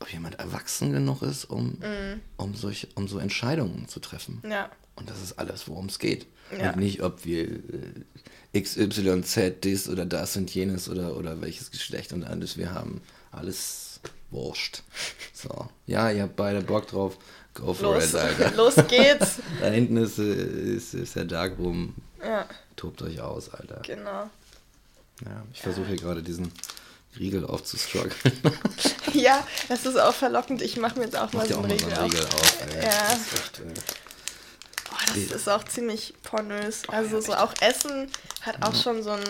ob jemand erwachsen genug ist, um, Mhm. um, solche, um so Entscheidungen zu treffen. ja. Und das ist alles, worum es geht. Ja. Und nicht, ob wir äh, XYZ, dies oder das und jenes oder, oder welches Geschlecht und alles wir haben. Alles wurscht. So. Ja, ihr habt beide Bock drauf. Go for Los, it, Alter. los geht's. Da hinten ist, ist, ist der Darkroom. Ja, Tobt euch aus, Alter. genau. Ja, ich versuche hier gerade diesen Riegel aufzustruggeln. Ja, das ist auch verlockend. Ich mache mir jetzt auch Mach mal so einen so Riegel einen auf. Riegel auf. Ey. Ja. Das ist echt, äh, Oh, das ist auch ziemlich pornös. Also so auch Essen hat auch schon so einen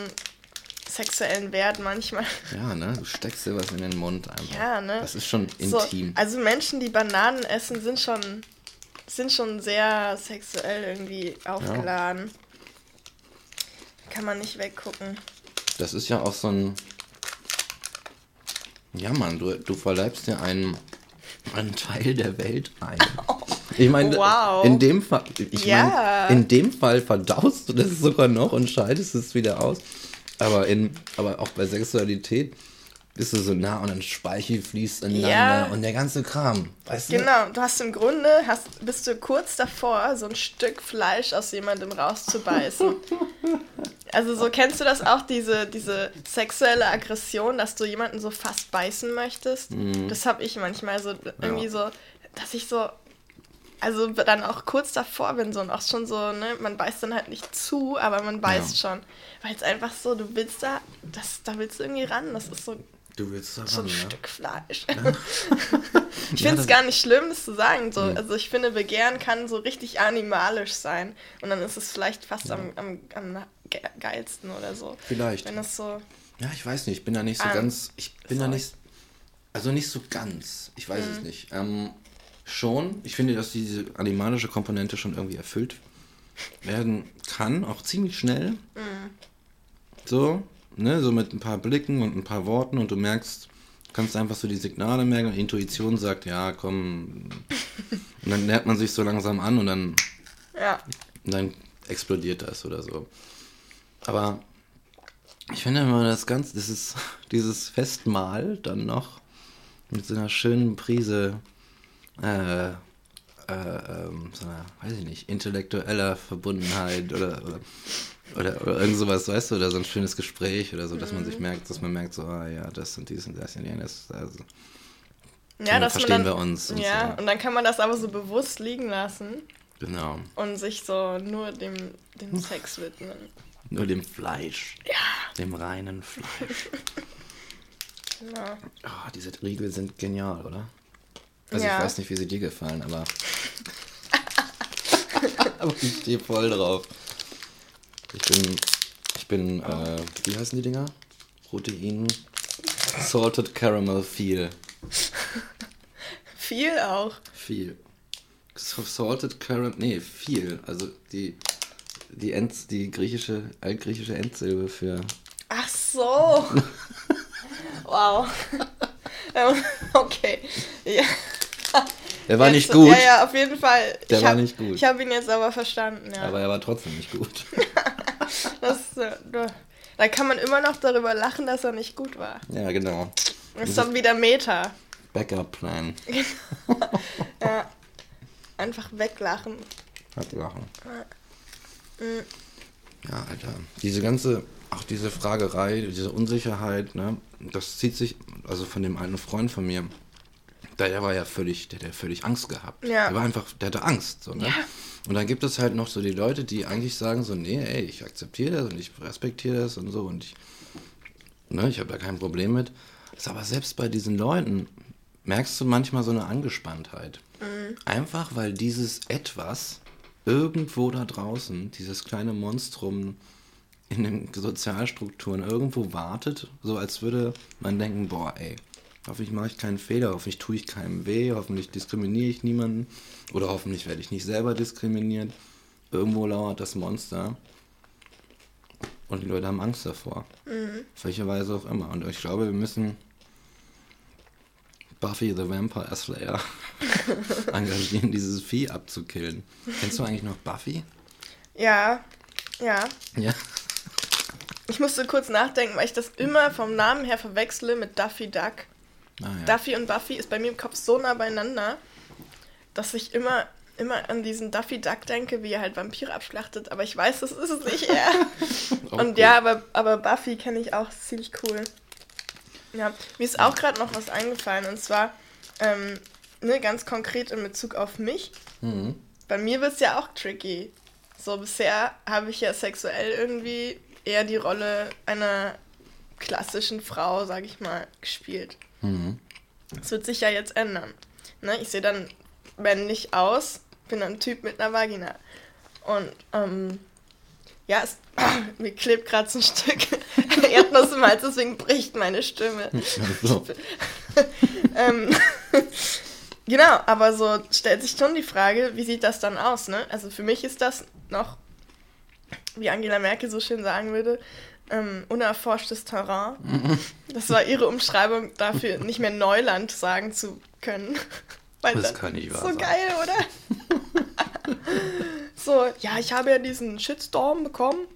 sexuellen Wert manchmal. ja, ne? Du steckst dir was in den Mund einfach. Ja, ne? Das ist schon So, intim. also Menschen, die Bananen essen, sind schon, sind schon sehr sexuell irgendwie aufgeladen. Kann man nicht weggucken. Das ist ja auch so ein. Ja, Mann, du, du verleibst dir einen, einen Teil der Welt ein. Ich meine, Wow. in dem Fall, ich Ja. meine, in dem Fall verdaust du das sogar noch und scheidest es wieder aus. Aber in, aber auch bei Sexualität bist du so nah und dann Speichel fließt ineinander Ja. und der ganze Kram. Weißt du? Genau, du hast im Grunde, hast, bist du kurz davor, so ein Stück Fleisch aus jemandem rauszubeißen. also so kennst du das auch, diese, diese sexuelle Aggression, dass du jemanden so fast beißen möchtest? Das habe ich manchmal so irgendwie so, dass ich so, also dann auch kurz davor bin so und auch schon so, ne, man beißt dann halt nicht zu, aber man beißt schon. Weil es einfach so, du willst da, das, da willst du irgendwie ran, das ist so Du willst da so ein ran, ja? Stück Fleisch. ich Ja, finde es gar nicht schlimm, das zu sagen. So. Mhm. Also ich finde, Begehren kann so richtig animalisch sein. Und dann ist es vielleicht fast am, am, am ge- geilsten oder so. Vielleicht. Wenn es so. Ja, ich weiß nicht, ich bin da nicht so Ah, ganz, ich bin da sorry. nicht, also nicht so ganz, ich weiß Mhm. es nicht. Ähm, schon, ich finde, dass diese animalische Komponente schon irgendwie erfüllt werden kann, auch ziemlich schnell. Mhm. So, ne, so mit ein paar Blicken und ein paar Worten und du merkst, kannst einfach so die Signale merken und Intuition sagt, ja, komm. Und dann nähert man sich so langsam an und dann Ja. und dann explodiert das oder so. Aber Ich finde immer das Ganze, ist dieses Festmahl dann noch mit so einer schönen Prise, äh, äh, ähm, so einer, weiß ich nicht, intellektueller Verbundenheit oder, oder, oder, oder irgend sowas, weißt du, oder so ein schönes Gespräch oder so, dass man sich merkt, dass man merkt, so, ah ja, das und dies und das und jenes, also. Ja, so dass verstehen man dann, wir uns und ja, so. und dann kann man das aber so bewusst liegen lassen Genau. und sich so nur dem, dem Sex widmen. Nur dem Fleisch. Ja. Dem reinen Fleisch. Genau. Oh, diese Riegel sind genial, oder? Also Ja. ich weiß nicht, wie sie dir gefallen, aber. aber ich stehe voll drauf. Ich bin. Ich bin, äh, wie heißen die Dinger? Protein. Salted Caramel Feel. Viel auch. Viel. Salted Caramel. Nee, viel. Also die. Die, End, die griechische, altgriechische Endsilbe für. Ach so. wow. Ähm, okay. Ja. Der war Jetzt- nicht gut, Ja, ja, auf jeden Fall. Der ich war hab, nicht gut. Ich habe ihn jetzt aber verstanden, ja. aber er war trotzdem nicht gut. das, da- kann man immer noch darüber lachen, dass er nicht gut war. ja, genau. Das ist dann wieder Meta. Backup-Plan. Ja. Einfach weglachen. Hat lachen. Mhm. Ja, Alter. Diese ganze, auch diese Fragerei, diese Unsicherheit, ne, das zieht sich, also von dem einen Freund von mir, der, der war ja völlig, der hat ja völlig Angst gehabt. Ja. Der war einfach, der hatte Angst, so, ne? Ja. Und dann gibt es halt noch so die Leute, die eigentlich sagen so, nee, ey, ich akzeptiere das und ich respektiere das und so und ich, ne, ich habe da kein Problem mit. Ist aber selbst bei diesen Leuten merkst du manchmal so eine Angespanntheit. Einfach weil dieses Etwas irgendwo da draußen, dieses kleine Monstrum in den Sozialstrukturen irgendwo wartet, so als würde man denken, boah, ey, hoffentlich mache ich keinen Fehler, hoffentlich tue ich keinem weh, hoffentlich diskriminiere ich niemanden oder hoffentlich werde ich nicht selber diskriminiert. Irgendwo lauert das Monster und die Leute haben Angst davor. Auf welche Weise auch immer. Und ich glaube, wir müssen Buffy the Vampire Slayer engagieren, dieses Vieh abzukillen. Kennst du eigentlich noch Buffy? Ja, ja. Ja. Ich musste kurz nachdenken, weil ich das immer vom Namen her verwechsle mit Duffy Duck. Ah, ja. Duffy und Buffy ist bei mir im Kopf so nah beieinander, dass ich immer, immer an diesen Duffy Duck denke, wie er halt Vampire abschlachtet, aber ich weiß, das ist es nicht er. Und gut. ja, aber, aber Buffy kenne ich auch, ist ziemlich cool. Ja, mir ist auch gerade noch was eingefallen und zwar ähm, ne, ganz konkret in Bezug auf mich. Mhm. Bei mir wird es ja auch tricky. So bisher habe ich ja sexuell irgendwie eher die Rolle einer klassischen Frau, sag ich mal, gespielt. Mhm. Das wird sich ja jetzt ändern. Ne? Ich sehe dann männlich aus, bin dann ein Typ mit einer Vagina. Und ähm, ja, es, mir klebt gerade so ein Stück Erdnuss im Hals, deswegen bricht meine Stimme. So. ähm, genau, aber so stellt sich schon die Frage, wie sieht das dann aus, ne? Also für mich ist das noch, wie Angela Merkel so schön sagen würde, ähm, unerforschtes Terrain. Das war ihre Umschreibung dafür, nicht mehr Neuland sagen zu können. Weil Das kann nicht wahr So sein. geil, oder? so, ja, ich habe ja diesen Shitstorm bekommen,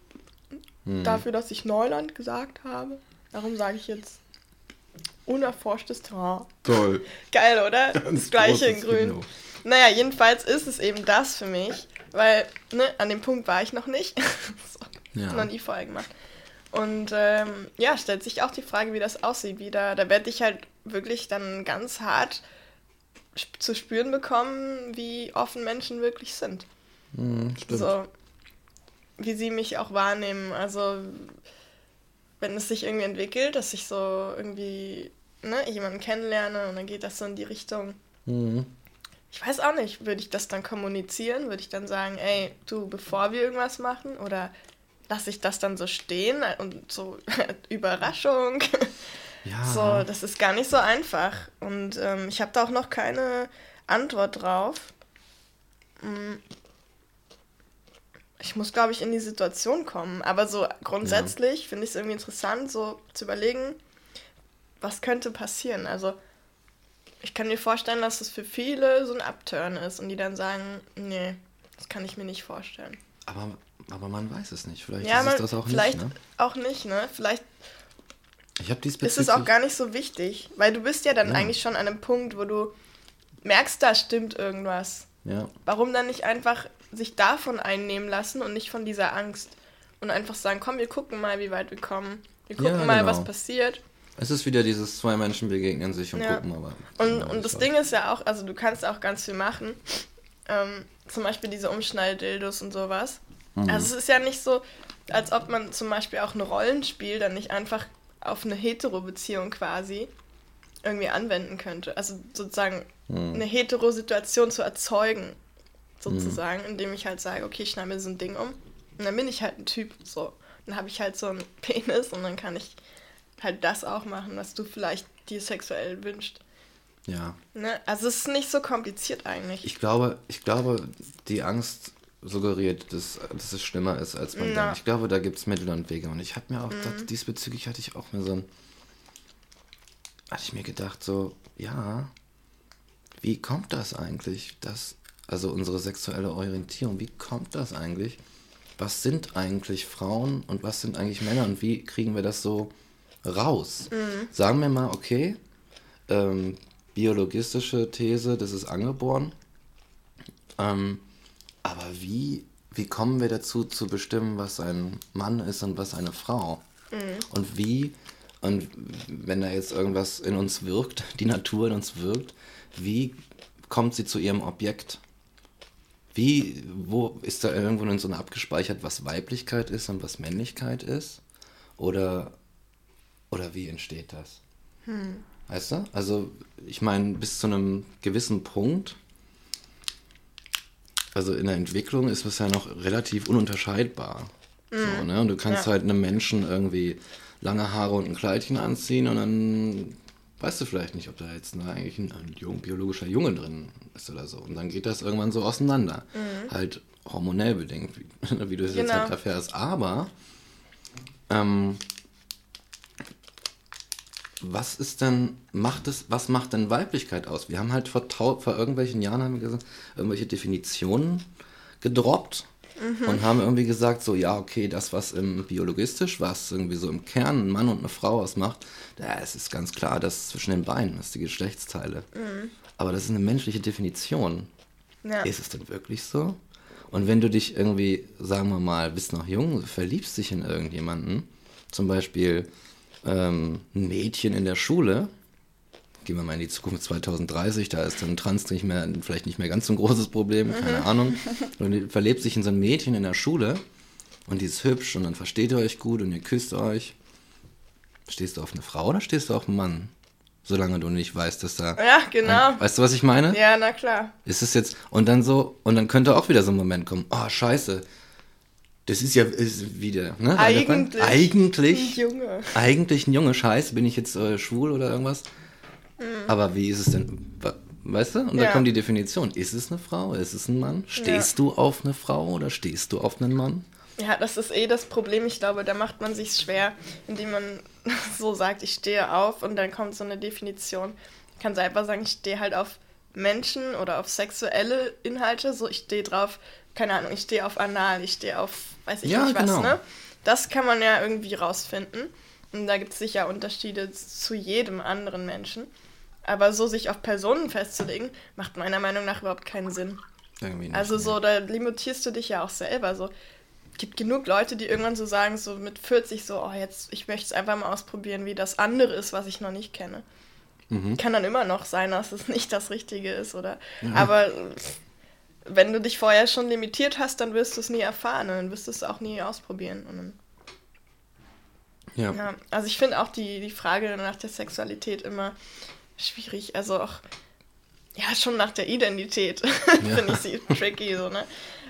Mhm. dafür, dass ich Neuland gesagt habe. Darum sage ich jetzt unerforschtes Terrain. Toll. Geil, oder? Ganz das gleiche in grün. Kino. Naja, jedenfalls ist es eben das für mich, weil, ne, an dem Punkt war ich noch nicht. so, Ja. Noch nie vorher gemacht. Und ähm, ja, stellt sich auch die Frage, wie das aussieht wieder. Da werde ich halt wirklich dann ganz hart sp- zu spüren bekommen, wie offen Menschen wirklich sind. Mhm, stimmt. So, wie sie mich auch wahrnehmen. Also, wenn es sich irgendwie entwickelt, dass ich so irgendwie ne, jemanden kennenlerne und dann geht das so in die Richtung. Mhm. Ich weiß auch nicht, würde ich das dann kommunizieren? Würde ich dann sagen, ey, du, bevor wir irgendwas machen? Oder lasse ich das dann so stehen und so Überraschung? Ja. So, das ist gar nicht so einfach. Und ähm, ich habe da auch noch keine Antwort drauf. Mm. Ich muss, glaube ich, in die Situation kommen. Aber so grundsätzlich finde ich es irgendwie interessant, so zu überlegen, was könnte passieren. Also, ich kann mir vorstellen, dass es für viele so ein Upturn ist und die dann sagen, nee, das kann ich mir nicht vorstellen. Aber aber man weiß es nicht. Vielleicht ja, ist es das auch vielleicht nicht. Ne? auch nicht, ne? Vielleicht Ich habe ist es auch gar nicht so wichtig, weil du bist ja dann Ja. eigentlich schon an einem Punkt, wo du merkst, da stimmt irgendwas. Ja, Warum dann nicht einfach sich davon einnehmen lassen und nicht von dieser Angst? Und einfach sagen, komm, wir gucken mal, wie weit wir kommen. Wir gucken Ja, mal, genau. was passiert. es ist wieder dieses zwei Menschen begegnen sich und gucken mal. Und, mal, und das Ding ist ja auch, also du kannst auch ganz viel machen. Ähm, zum Beispiel diese Umschnalldildos und sowas. Mhm. Also es ist ja nicht so, als ob man zum Beispiel auch ein Rollenspiel dann nicht einfach auf eine Hetero-Beziehung quasi irgendwie anwenden könnte. Also sozusagen Mhm. eine Hetero-Situation zu erzeugen, sozusagen, indem ich halt sage, okay, ich schneide mir so ein Ding um und dann bin ich halt ein Typ, so. Dann habe ich halt so einen Penis und dann kann ich halt das auch machen, was du vielleicht dir sexuell wünschst. Ja, Ne? Also es ist nicht so kompliziert eigentlich. ich glaube, ich glaube, die Angst suggeriert, dass, dass es schlimmer ist, als man Ja. denkt. Ich glaube, da gibt es Mittel und Wege. Und ich habe mir auch, gedacht, diesbezüglich hatte ich auch mir so ein, hatte ich mir gedacht, so, ja, wie kommt das eigentlich, dass, also unsere sexuelle Orientierung, wie kommt das eigentlich? Was sind eigentlich Frauen und was sind eigentlich Männer und wie kriegen wir das so raus? Sagen wir mal, okay, ähm, biologistische These, das ist angeboren. Ähm, aber wie, wie kommen wir dazu zu bestimmen, was ein Mann ist und was eine Frau? Und wie, und wenn da jetzt irgendwas in uns wirkt, die Natur in uns wirkt, wie kommt sie zu ihrem Objekt? Wie, wo ist da irgendwo in so abgespeichert, was Weiblichkeit ist und was Männlichkeit ist? Oder, oder wie entsteht das? Weißt du? Also, ich meine, bis zu einem gewissen Punkt, also in der Entwicklung ist es ja noch relativ ununterscheidbar. So, ne? Und du kannst Ja. halt einem Menschen irgendwie lange Haare und ein Kleidchen anziehen und dann weißt du vielleicht nicht, ob da jetzt ne, eigentlich ein, ein jung, biologischer Junge drin ist oder so. Und dann geht das irgendwann so auseinander. Halt hormonell bedingt, wie, wie du es jetzt Genau. halt erfährst. Aber ähm, was ist denn, macht es, was macht denn Weiblichkeit aus? Wir haben halt vor, vor irgendwelchen Jahren haben wir gesagt, irgendwelche Definitionen gedroppt und haben irgendwie gesagt, so, ja, okay, das, was im biologistisch, was irgendwie so im Kern ein Mann und eine Frau ausmacht, ja, es ist ganz klar, das zwischen den Beinen, das ist die Geschlechtsteile. Aber das ist eine menschliche Definition. Ja. Ist es denn wirklich so? Und wenn du dich irgendwie, sagen wir mal, bist noch jung, verliebst dich in irgendjemanden, zum Beispiel ähm, ein Mädchen in der Schule, gehen wir mal in die Zukunft 2030, da ist dann Trans nicht mehr, vielleicht nicht mehr ganz so ein großes Problem, keine Ahnung. Und du verlebst dich in so ein Mädchen in der Schule und die ist hübsch und dann versteht ihr euch gut und ihr küsst euch. Stehst du auf eine Frau oder stehst du auf einen Mann? Solange du nicht weißt, dass da. Ja, genau. Weißt du, was ich meine? Ja, na klar. Ist es jetzt, und dann so, und dann könnte auch wieder so ein Moment kommen, oh, scheiße. Das ist ja ist wieder, ne? Eigentlich. Eigentlich. Junge. Eigentlich ein Junge, scheiße, bin ich jetzt äh, schwul oder irgendwas? Aber wie ist es denn, weißt du? Und dann Mhm. Ja. kommt die Definition, ist es eine Frau, ist es ein Mann? Stehst du auf eine Frau oder stehst du auf einen Mann? Ja, das ist eh das Problem. Ich glaube, da macht man sich schwer, indem man so sagt, ich stehe auf und dann kommt so eine Definition. Ich kann selber sagen, ich stehe halt auf Menschen oder auf sexuelle Inhalte. So, ich stehe drauf, keine Ahnung, ich stehe auf Anal, ich stehe auf, weiß ich Ja, nicht was, genau. ne? Das kann man ja irgendwie rausfinden. Und da gibt es sicher Unterschiede zu jedem anderen Menschen. Aber so sich auf Personen festzulegen, macht meiner Meinung nach überhaupt keinen Sinn. Irgendwie nicht. Also so, da limitierst du dich ja auch selber. So, gibt genug Leute, die irgendwann so sagen, so mit 40 so, oh jetzt, ich möchte es einfach mal ausprobieren, wie das andere ist, was ich noch nicht kenne. Mhm. Kann dann immer noch sein, dass es nicht das Richtige ist, oder? Aber wenn du dich vorher schon limitiert hast, dann wirst du es nie erfahren und dann wirst du es auch nie ausprobieren. Ja. ja, also ich finde auch die, die Frage nach der Sexualität immer schwierig. Also auch, ja, schon nach der Identität finde ich sie tricky, so, ne?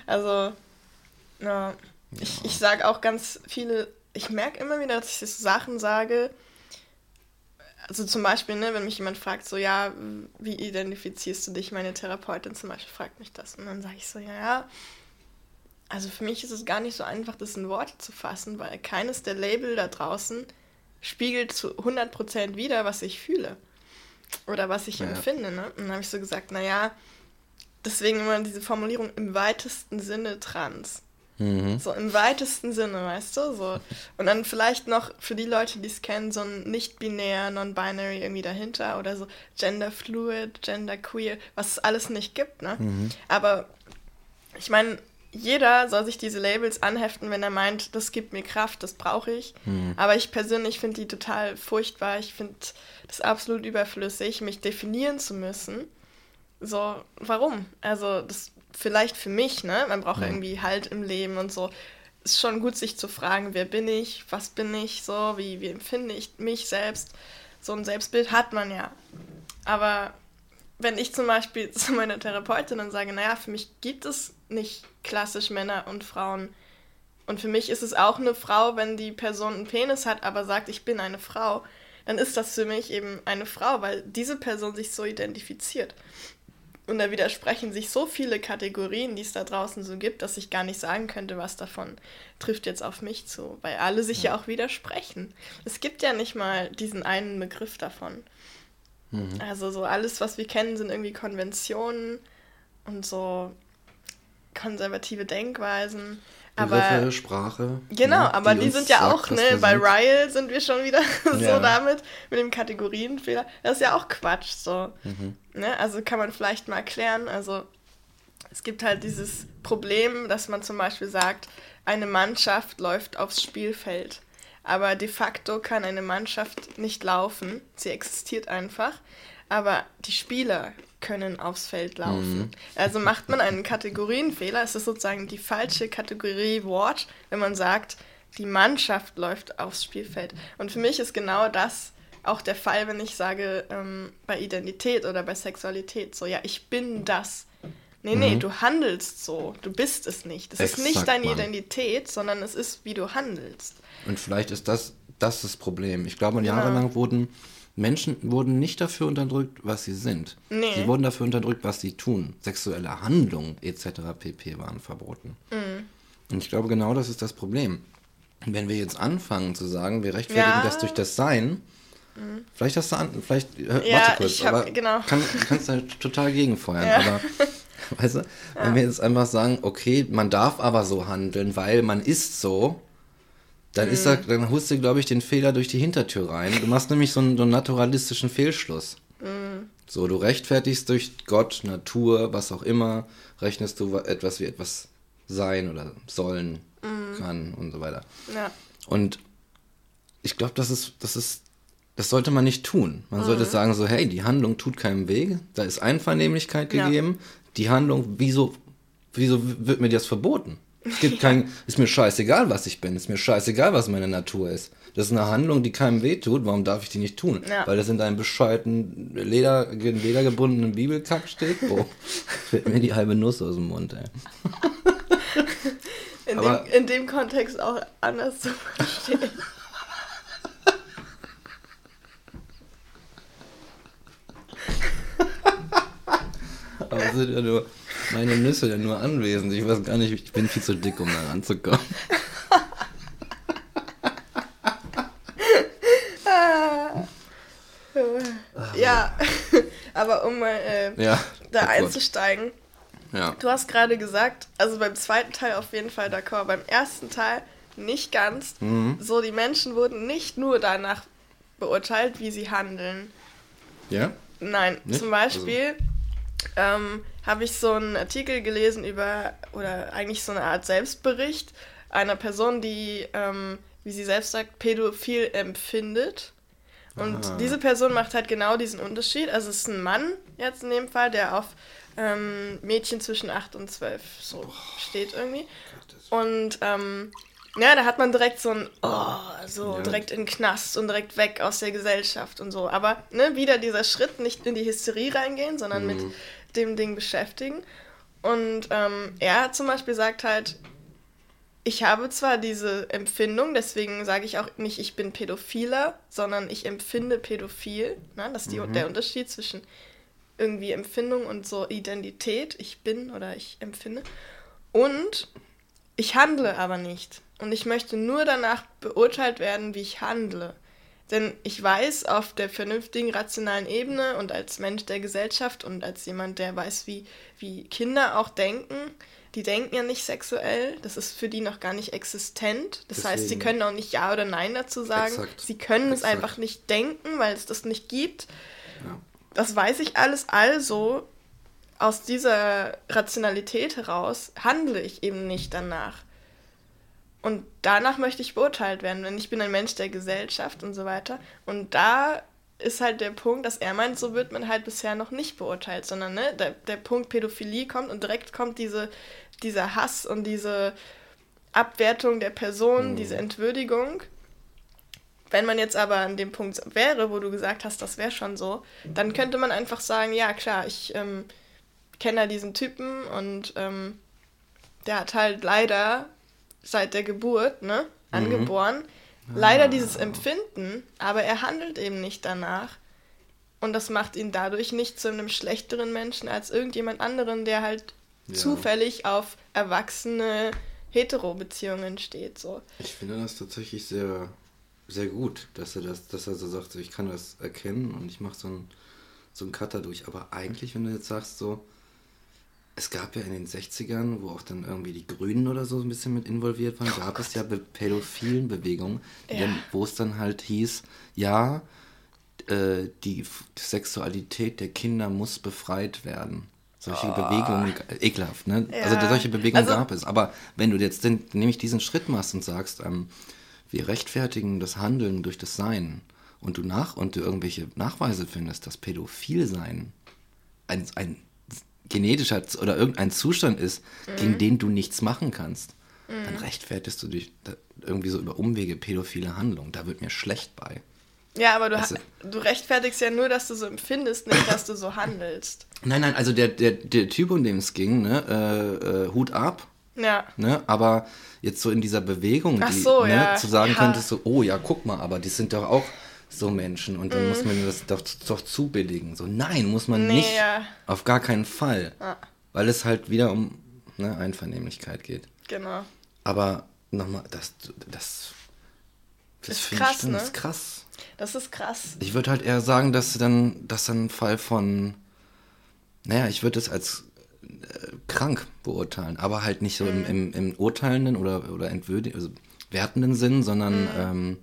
Also, ja, ich, ich sage auch ganz viele, ich merke immer wieder, dass ich so Sachen sage, also zum Beispiel, ne, wenn mich jemand fragt, so, ja, wie identifizierst du dich? Meine Therapeutin zum Beispiel fragt mich das. Und dann sage ich so, ja, ja, also für mich ist es gar nicht so einfach, das in Worte zu fassen, weil keines der Label da draußen spiegelt zu 100% wider, was ich fühle. Oder was ich Ja. empfinde, ne? Und dann habe ich so gesagt, naja, deswegen immer diese Formulierung im weitesten Sinne trans. Mhm. So im weitesten Sinne, weißt du? So. Und dann vielleicht noch für die Leute, die es kennen, so ein nicht-binär, non-binary irgendwie dahinter oder so genderfluid, genderqueer, was es alles nicht gibt, ne? Mhm. Aber ich meine, jeder soll sich diese Labels anheften, wenn er meint, das gibt mir Kraft, das brauche ich. Mhm. Aber ich persönlich finde die total furchtbar. Ich finde das absolut überflüssig, mich definieren zu müssen. So, warum? Also, das vielleicht für mich, ne? Man braucht ja. irgendwie Halt im Leben und so. Ist schon gut, sich zu fragen, wer bin ich, was bin ich, so, wie, wie empfinde ich mich selbst. So ein Selbstbild hat man ja. Aber wenn ich zum Beispiel zu meiner Therapeutin dann sage, naja, für mich gibt es nicht klassisch Männer und Frauen. Und für mich ist es auch eine Frau, wenn die Person einen Penis hat, aber sagt, ich bin eine Frau, dann ist das für mich eben eine Frau, weil diese Person sich so identifiziert. Und da widersprechen sich so viele Kategorien, die es da draußen so gibt, dass ich gar nicht sagen könnte, was davon trifft jetzt auf mich zu, weil alle sich ja, ja auch widersprechen. Es gibt ja nicht mal diesen einen Begriff davon. Mhm. Also so alles, was wir kennen, sind irgendwie Konventionen und so konservative Denkweisen. Aber, Sprache. Genau, ne, aber die, die sind ja auch, ne, bei Ryle sind wir schon wieder so ja. damit, mit dem Kategorienfehler. Das ist ja auch Quatsch, so. Mhm. Ne? Also kann man vielleicht mal erklären, also es gibt halt dieses Problem, dass man zum Beispiel sagt, eine Mannschaft läuft aufs Spielfeld. Aber de facto kann eine Mannschaft nicht laufen, sie existiert einfach. Aber die Spieler können aufs Feld laufen. Mhm. Also macht man einen Kategorienfehler. Es ist sozusagen die falsche Kategorie Wort, wenn man sagt, die Mannschaft läuft aufs Spielfeld. Und für mich ist genau das auch der Fall, wenn ich sage, ähm, bei Identität oder bei Sexualität, so, ja, ich bin das. Nee, nee, mhm. du handelst so. Du bist es nicht. Exakt, ist nicht deine Mann. Identität, sondern es ist, wie du handelst. Und vielleicht ist das das, das Problem. Ich glaube, genau. jahrelang wurden Menschen wurden nicht dafür unterdrückt, was sie sind. Nee. Sie wurden dafür unterdrückt, was sie tun. Sexuelle Handlungen etc. pp. waren verboten. Mhm. Und ich glaube, genau das ist das Problem. Wenn wir jetzt anfangen zu sagen, wir rechtfertigen ja. das durch das Sein, mhm. vielleicht hast du an, vielleicht, äh, ja, warte kurz, hab, aber genau. kann, kannst du total gegenfeuern. Ja. Aber weißt du, wenn wir jetzt einfach sagen, okay, man darf aber so handeln, weil man ist so, dann, ist da, mhm. dann holst du, glaube ich, den Fehler durch die Hintertür rein. Du machst nämlich so einen, so einen naturalistischen Fehlschluss. Mhm. So, du rechtfertigst durch Gott, Natur, was auch immer, rechnest du etwas wie etwas sein oder sollen mhm. kann und so weiter. Ja. Und ich glaube, das ist, das ist, das sollte man nicht tun. Man mhm. sollte sagen so, hey, die Handlung tut keinem weh, da ist Einvernehmlichkeit gegeben. Ja. Die Handlung, wieso, wieso wird mir das verboten? Es gibt kein, ist mir scheißegal, was ich bin. Ist mir scheißegal, was meine Natur ist. Das ist eine Handlung, die keinem wehtut. Warum darf ich die nicht tun? Ja. Weil das in deinem bescheuerten, Leder, ledergebundenen Bibelkack steht. Boah, fällt mir die halbe Nuss aus dem Mund, ey. In, Aber, dem, in dem Kontext auch anders zu verstehen. Aber es sind ja nur meine Nüsse ja nur anwesend. Ich weiß gar nicht, ich bin viel zu dick, um da ranzukommen. ja, aber um mal äh, ja, da oh einzusteigen. Ja. Du hast gerade gesagt, also beim zweiten Teil auf jeden Fall d'accord, beim ersten Teil nicht ganz. Mhm. So, die Menschen wurden nicht nur danach beurteilt, wie sie handeln. Ja? Nein, nicht? zum Beispiel also. ähm, habe ich so einen Artikel gelesen über, oder eigentlich so eine Art Selbstbericht einer Person, die, ähm, wie sie selbst sagt, pädophil empfindet. Und Aha. diese Person macht halt genau diesen Unterschied. Also es ist ein Mann jetzt in dem Fall, der auf ähm, Mädchen zwischen 8 und 12 so Boah. steht irgendwie. Und ähm, ja, da hat man direkt so ein, oh, so ja. direkt in den Knast und direkt weg aus der Gesellschaft und so. Aber ne, wieder dieser Schritt, nicht in die Hysterie reingehen, sondern mhm. mit dem Ding beschäftigen. Und ähm, er zum Beispiel sagt halt, ich habe zwar diese Empfindung, deswegen sage ich auch nicht, ich bin Pädophiler, sondern ich empfinde pädophil. Ne? Das ist die, mhm. der Unterschied zwischen irgendwie Empfindung und so Identität. Ich bin oder ich empfinde. Und ich handle aber nicht. Und ich möchte nur danach beurteilt werden, wie ich handle. Denn ich weiß auf der vernünftigen, rationalen Ebene und als Mensch der Gesellschaft und als jemand, der weiß, wie, wie Kinder auch denken, die denken ja nicht sexuell, das ist für die noch gar nicht existent. Das Deswegen. heißt, sie können auch nicht Ja oder Nein dazu sagen. Exakt. Sie können Exakt. es einfach nicht denken, weil es das nicht gibt. Ja. Das weiß ich alles. Also, aus dieser Rationalität heraus handle ich eben nicht danach. Und danach möchte ich beurteilt werden, denn ich bin ein Mensch der Gesellschaft und so weiter. Und da ist halt der Punkt, dass er meint, so wird man halt bisher noch nicht beurteilt, sondern ne, der, der Punkt Pädophilie kommt und direkt kommt diese, dieser Hass und diese Abwertung der Person, mhm. diese Entwürdigung. Wenn man jetzt aber an dem Punkt wäre, wo du gesagt hast, das wäre schon so, dann könnte man einfach sagen, ja klar, ich ähm, kenne ja diesen Typen und ähm, der hat halt leider seit der Geburt, ne, mhm. angeboren, mhm. leider ah. dieses Empfinden, aber er handelt eben nicht danach. Und das macht ihn dadurch nicht zu einem schlechteren Menschen als irgendjemand anderen, der halt ja. zufällig auf erwachsene Hetero-Beziehungen steht. So. Ich finde das tatsächlich sehr, sehr gut, dass er das, dass er so sagt, so, ich kann das erkennen und ich mache so einen so einen Cutter durch. Aber eigentlich, wenn du jetzt sagst, so, es gab ja in den 60ern, wo auch dann irgendwie die Grünen oder so ein bisschen mit involviert waren, oh gab Gott. es ja Be pädophilen Bewegungen, ja. wo es dann halt hieß, ja, äh, die Sexualität der Kinder muss befreit werden. Solche oh. Bewegungen, ekelhaft, ne? Ja. Also solche Bewegungen also, gab es. Aber wenn du jetzt den, nämlich diesen Schritt machst und sagst, ähm, wir rechtfertigen das Handeln durch das Sein und du nach und du irgendwelche Nachweise findest, dass Pädophilsein ein, ein genetischer oder irgendein Zustand ist, mhm. gegen den du nichts machen kannst, mhm. dann rechtfertigst du dich irgendwie so über Umwege pädophile Handlungen. Da wird mir schlecht bei. Ja, aber du, weißt du, du rechtfertigst ja nur, dass du so empfindest, nicht, dass du so handelst. Nein, nein, also der, der, der Typ, um den es ging, ne, äh, äh, Hut ab. Ja. Ne, aber jetzt so in dieser Bewegung, die, so, ne, ja. zu sagen ja. könntest, so, oh ja, guck mal, aber die sind doch auch so Menschen und dann mm. muss man das doch, doch zubilligen. So, nein, muss man nee, nicht. Ja. Auf gar keinen Fall. Ah. Weil es halt wieder um ne, Einvernehmlichkeit geht. Genau. Aber nochmal, das, das, das ist krass, ne? Das ist krass. Das ist krass. Ich würde halt eher sagen, dass dann, dass dann ein Fall von, naja, ich würde es als äh, krank beurteilen, aber halt nicht so mm. im, im, im urteilenden oder, oder entwürdigen, also wertenden Sinn, sondern mm. ähm,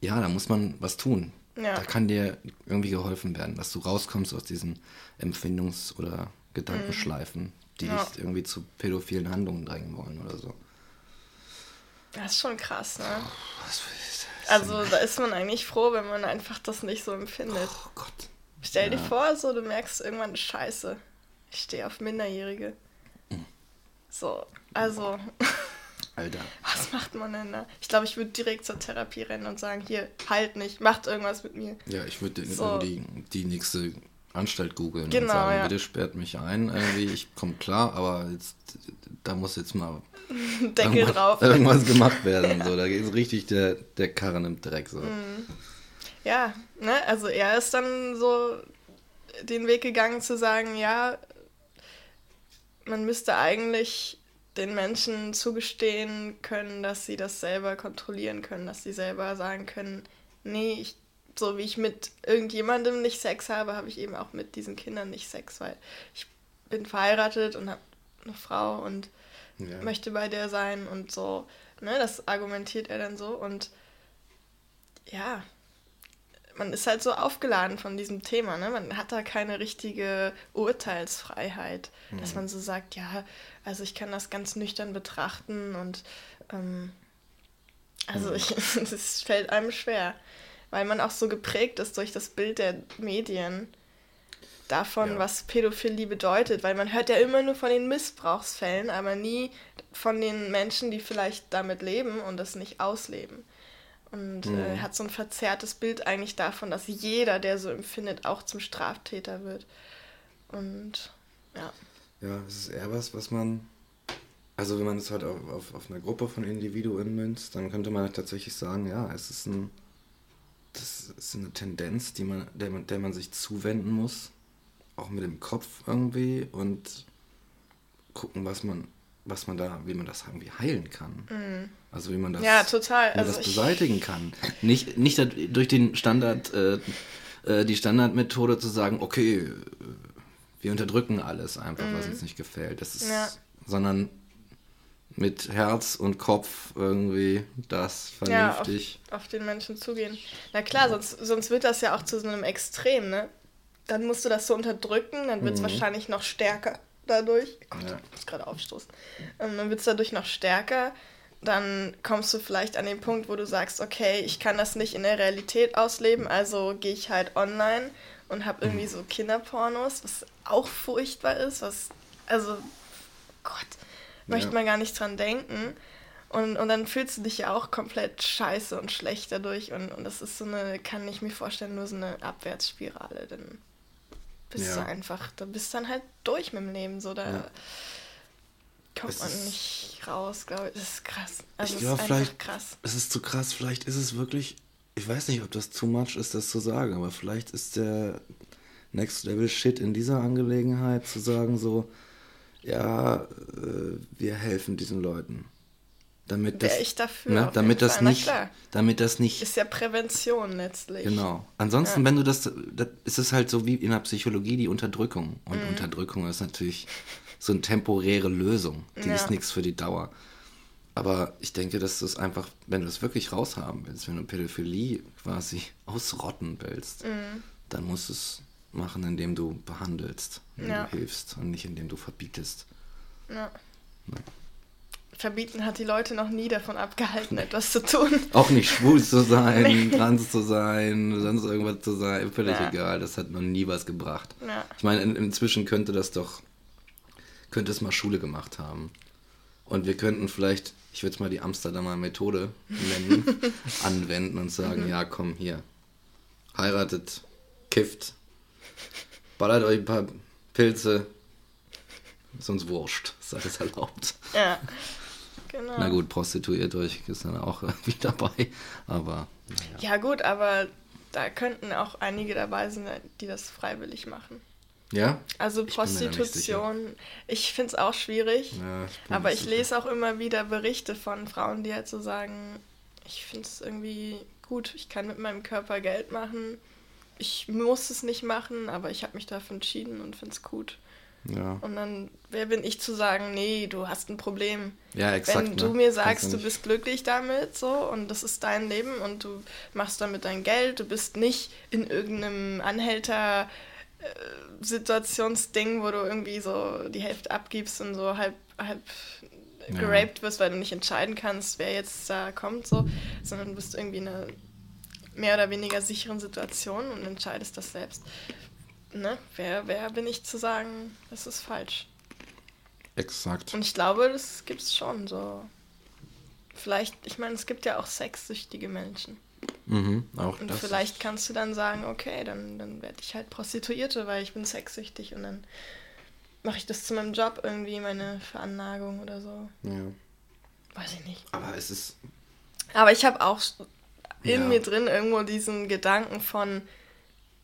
ja, da muss man was tun. Ja. Da kann dir irgendwie geholfen werden, dass du rauskommst aus diesen Empfindungs- oder Gedankenschleifen, mhm. die ja. dich irgendwie zu pädophilen Handlungen drängen wollen oder so. Das ist schon krass, ne? also da ist man eigentlich froh, wenn man einfach das nicht so empfindet. Oh Gott. Stell ja. dir vor, so du merkst irgendwann Scheiße. Ich stehe auf Minderjährige. Mhm. So, also. Alter. Was macht man denn da? Ich glaube, ich würde direkt zur Therapie rennen und sagen, hier, halt nicht, macht irgendwas mit mir. Ja, ich würde so. die, die nächste Anstalt googeln genau, und sagen, ja. bitte sperrt mich ein, irgendwie, ich komme klar, aber jetzt, da muss jetzt mal Deckel irgendwas, drauf. irgendwas gemacht werden. ja. So, da geht richtig der, der Karren im Dreck. So. Mhm. Ja, ne, also er ist dann so den Weg gegangen zu sagen, ja, man müsste eigentlich den Menschen zugestehen können, dass sie das selber kontrollieren können, dass sie selber sagen können, nee, ich, so wie ich mit irgendjemandem nicht Sex habe, habe ich eben auch mit diesen Kindern nicht Sex, weil ich bin verheiratet und habe eine Frau und ja. möchte bei der sein und so. Ne, das argumentiert er dann so und ja, man ist halt so aufgeladen von diesem Thema, ne? Man hat da keine richtige Urteilsfreiheit, mhm. dass man so sagt, ja, also ich kann das ganz nüchtern betrachten und ähm, also mhm. ich, das fällt einem schwer, weil man auch so geprägt ist durch das Bild der Medien davon, ja. was Pädophilie bedeutet, weil man hört ja immer nur von den Missbrauchsfällen, aber nie von den Menschen, die vielleicht damit leben und das nicht ausleben. Und äh, mhm. äh, hat so ein verzerrtes Bild eigentlich davon, dass jeder, der so empfindet, auch zum Straftäter wird. Und ja. Ja, es ist eher was, was man. Also wenn man es halt auf, auf, auf einer Gruppe von Individuen münzt, dann könnte man halt tatsächlich sagen, ja, es ist ein. Das ist eine Tendenz, die man, der, man, der man sich zuwenden muss. Auch mit dem Kopf irgendwie und gucken, was man was man da, wie man das irgendwie heilen kann. Mhm. Also wie man das, ja, total. Also das beseitigen kann. Nicht, nicht durch den Standard, äh, äh, die Standardmethode zu sagen, okay, wir unterdrücken alles einfach, mhm. was uns nicht gefällt. Das ist, ja. sondern mit Herz und Kopf irgendwie das vernünftig. Ja, auf, auf, den Menschen zugehen. Na klar, sonst, sonst wird das ja auch zu so einem Extrem, ne? Dann musst du das so unterdrücken, dann wird es mhm. wahrscheinlich noch stärker dadurch. Gott, ja. ich muss gerade aufstoßen. Ähm, dann wird es dadurch noch stärker. Dann kommst du vielleicht an den Punkt, wo du sagst, okay, ich kann das nicht in der Realität ausleben, also gehe ich halt online und habe irgendwie mhm. so Kinderpornos, was auch furchtbar ist, was, also, Gott, möchte man gar nicht dran denken. Und, und dann fühlst du dich ja auch komplett scheiße und schlecht dadurch. Und, und das ist so eine, kann ich mir vorstellen, nur so eine Abwärtsspirale. Dann bist ja. du einfach, da bist dann halt durch mit dem Leben. So, da ja. Kommt man nicht raus, glaube ich. Das ist krass. Also ich glaube, vielleicht, krass. Es ist zu krass, vielleicht ist es wirklich, ich weiß nicht, ob das too much ist, das zu sagen, aber vielleicht ist der Next Level Shit in dieser Angelegenheit zu sagen, so, ja, äh, wir helfen diesen Leuten. Damit das, ich dafür. Ne, damit das nicht, damit das nicht. Ist ja Prävention letztlich. Genau. Ansonsten, ja. wenn du das, das ist es halt so wie in der Psychologie die Unterdrückung. Und mhm. Unterdrückung ist natürlich so eine temporäre Lösung. Die ja. ist nichts für die Dauer. Aber ich denke, dass du es einfach, wenn du es wirklich raushaben willst, wenn du Pädophilie quasi ausrotten willst, mhm. dann musst du es machen, indem du behandelst, indem ja. du hilfst und nicht indem du verbietest. Ja. ja. Verbieten hat die Leute noch nie davon abgehalten, etwas zu tun. Auch nicht schwul zu sein, nee. trans zu sein, sonst irgendwas zu sein, völlig ja. egal. Das hat noch nie was gebracht. Ich meine, in, inzwischen könnte das doch, könnte es mal Schule gemacht haben. Und wir könnten vielleicht, ich würde es mal die Amsterdamer Methode nennen, anwenden und sagen, mhm. ja komm, hier, heiratet, kifft, ballert euch ein paar Pilze, ist uns wurscht, ist alles erlaubt. Ja, genau. Na gut, prostituiert euch ist dann auch irgendwie dabei, aber. Naja. Ja, gut, aber da könnten auch einige dabei sein, die das freiwillig machen. Ja? Also Prostitution, ich finde es auch schwierig, ja, ich aber ich sicher. lese auch immer wieder Berichte von Frauen, die halt so sagen, ich finde es irgendwie gut, ich kann mit meinem Körper Geld machen ich muss es nicht machen, aber ich habe mich dafür entschieden und finde es gut. Ja. Und dann, wer bin ich zu sagen, nee, du hast ein Problem. Ja, exakt. Wenn du ne? mir sagst, du bist glücklich damit, so, und das ist dein Leben und du machst damit dein Geld, du bist nicht in irgendeinem Anhälter Situationsding, wo du irgendwie so die Hälfte abgibst und so halb, halb ja. geraped wirst, weil du nicht entscheiden kannst, wer jetzt da kommt, so, sondern du bist irgendwie eine mehr oder weniger sicheren Situation und entscheidest das selbst. Ne? Wer, wer bin ich zu sagen, das ist falsch? Exakt. Und ich glaube, das gibt es schon so. Vielleicht, ich meine, es gibt ja auch sexsüchtige Menschen. Mhm, auch und das vielleicht kannst du dann sagen, okay, dann, dann werde ich halt Prostituierte, weil ich bin sexsüchtig und dann mache ich das zu meinem Job irgendwie, meine Veranlagung oder so. Ja. Weiß ich nicht. Aber es ist. Aber ich habe auch in ja. mir drin irgendwo diesen Gedanken von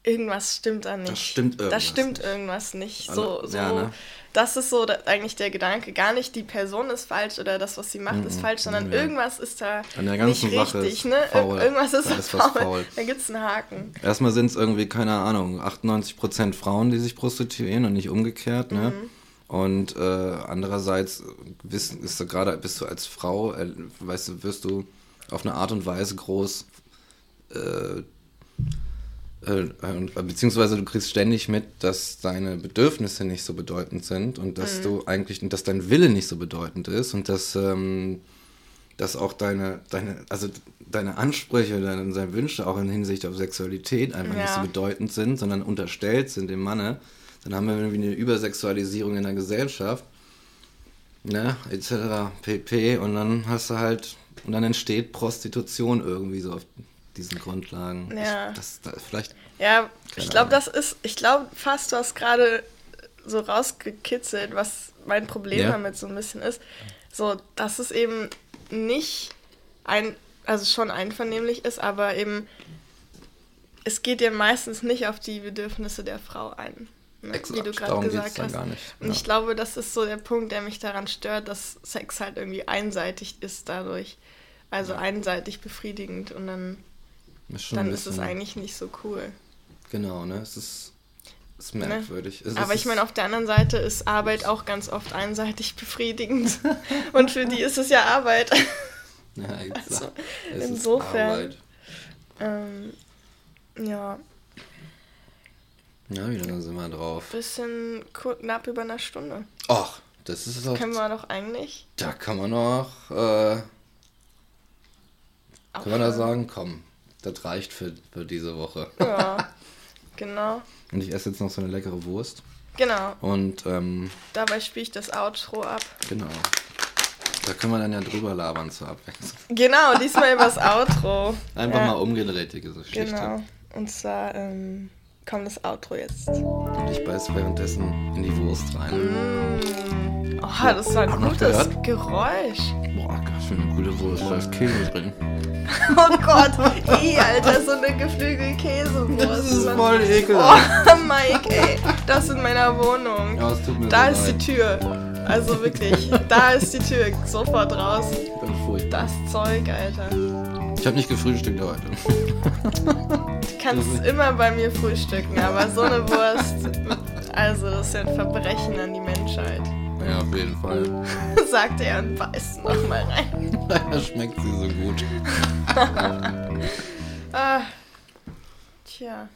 irgendwas stimmt da nicht. Das stimmt irgendwas. Das stimmt nicht. irgendwas nicht. Also, so, so, ja, ne? Das ist so eigentlich der Gedanke. Gar nicht die Person ist falsch oder das, was sie macht, mhm. ist falsch, sondern ja. irgendwas ist da An der ganzen nicht Sache richtig. ne? Faul. Irgendwas ist da, ist faul. faul. Da gibt es einen Haken. Erstmal sind es irgendwie, keine Ahnung, 98% Frauen, die sich prostituieren und nicht umgekehrt. Ne? Mhm. Und äh, andererseits wissen, ist so gerade, bist du als Frau, äh, weißt du, wirst du auf eine Art und Weise groß, äh, beziehungsweise du kriegst ständig mit, dass deine Bedürfnisse nicht so bedeutend sind und dass mhm. du eigentlich, dass dein Wille nicht so bedeutend ist und dass, ähm, dass auch deine, deine, also deine Ansprüche, deine, deine Wünsche auch in Hinsicht auf Sexualität einfach ja. nicht so bedeutend sind, sondern unterstellt sind dem Manne, dann haben wir irgendwie eine Übersexualisierung in der Gesellschaft, ne, etc. pp. Und dann hast du halt und dann entsteht Prostitution irgendwie so auf diesen Grundlagen. Ja. Ich, das, das, vielleicht. Ja, ich glaube, das ist, ich glaube fast, du hast gerade so rausgekitzelt, was mein Problem ja. damit so ein bisschen ist. So, dass es eben nicht ein, also schon einvernehmlich ist, aber eben, es geht ja meistens nicht auf die Bedürfnisse der Frau ein. ne, Exakt, wie du gerade gesagt hast. nicht. Und Ja. ich glaube, das ist so der Punkt, der mich daran stört, dass Sex halt irgendwie einseitig ist dadurch. Also einseitig befriedigend und dann, Ist dann ist es eigentlich nicht so cool. Genau, ne? Es ist, es ist merkwürdig. Es Aber ist, ich meine, auf der anderen Seite ist Arbeit auch ganz oft einseitig befriedigend. Und für die ist es ja Arbeit. Ja, exakt. Also, es insofern- ähm, ja, Ja, wie lange sind wir drauf? bisschen knapp über einer Stunde. Ach, das ist auch. Können wir doch eigentlich. Da kann man noch. Äh, kann man da sagen, komm, das reicht für, für diese Woche. Ja, genau. Und ich esse jetzt noch so eine leckere Wurst. Genau. Und ähm, Dabei spiele ich das Outro ab. genau. Da können wir dann ja drüber labern zur Abwechslung. Genau, diesmal übers Outro. Einfach Ja, mal umgedreht, die Geschichte. Genau. Und zwar ähm, kommt das Outro jetzt. Und ich beiß währenddessen in die Wurst rein. Mm. Oh, das war ein Hat man gutes? Geräusch. Boah, ganz schön eine gute Wurst. Da ist Käse drin. Oh Gott, ey, Alter, so eine geflügelte Käsewurst. Das ist voll ekelhaft. Oh, Mike, ey, das in meiner Wohnung. Ja, es tut mir Da so ist die leid. Tür. Also wirklich, da ist die Tür. Sofort raus. Das Zeug, Alter. Ich habe nicht gefrühstückt heute. Du kannst immer bei mir frühstücken, aber so eine Wurst, also das ist ja ein Verbrechen an die Menschheit. Ja, auf jeden Fall. Sagt er und beißt noch mal rein. Leider schmeckt sie so gut. Ah. Tja.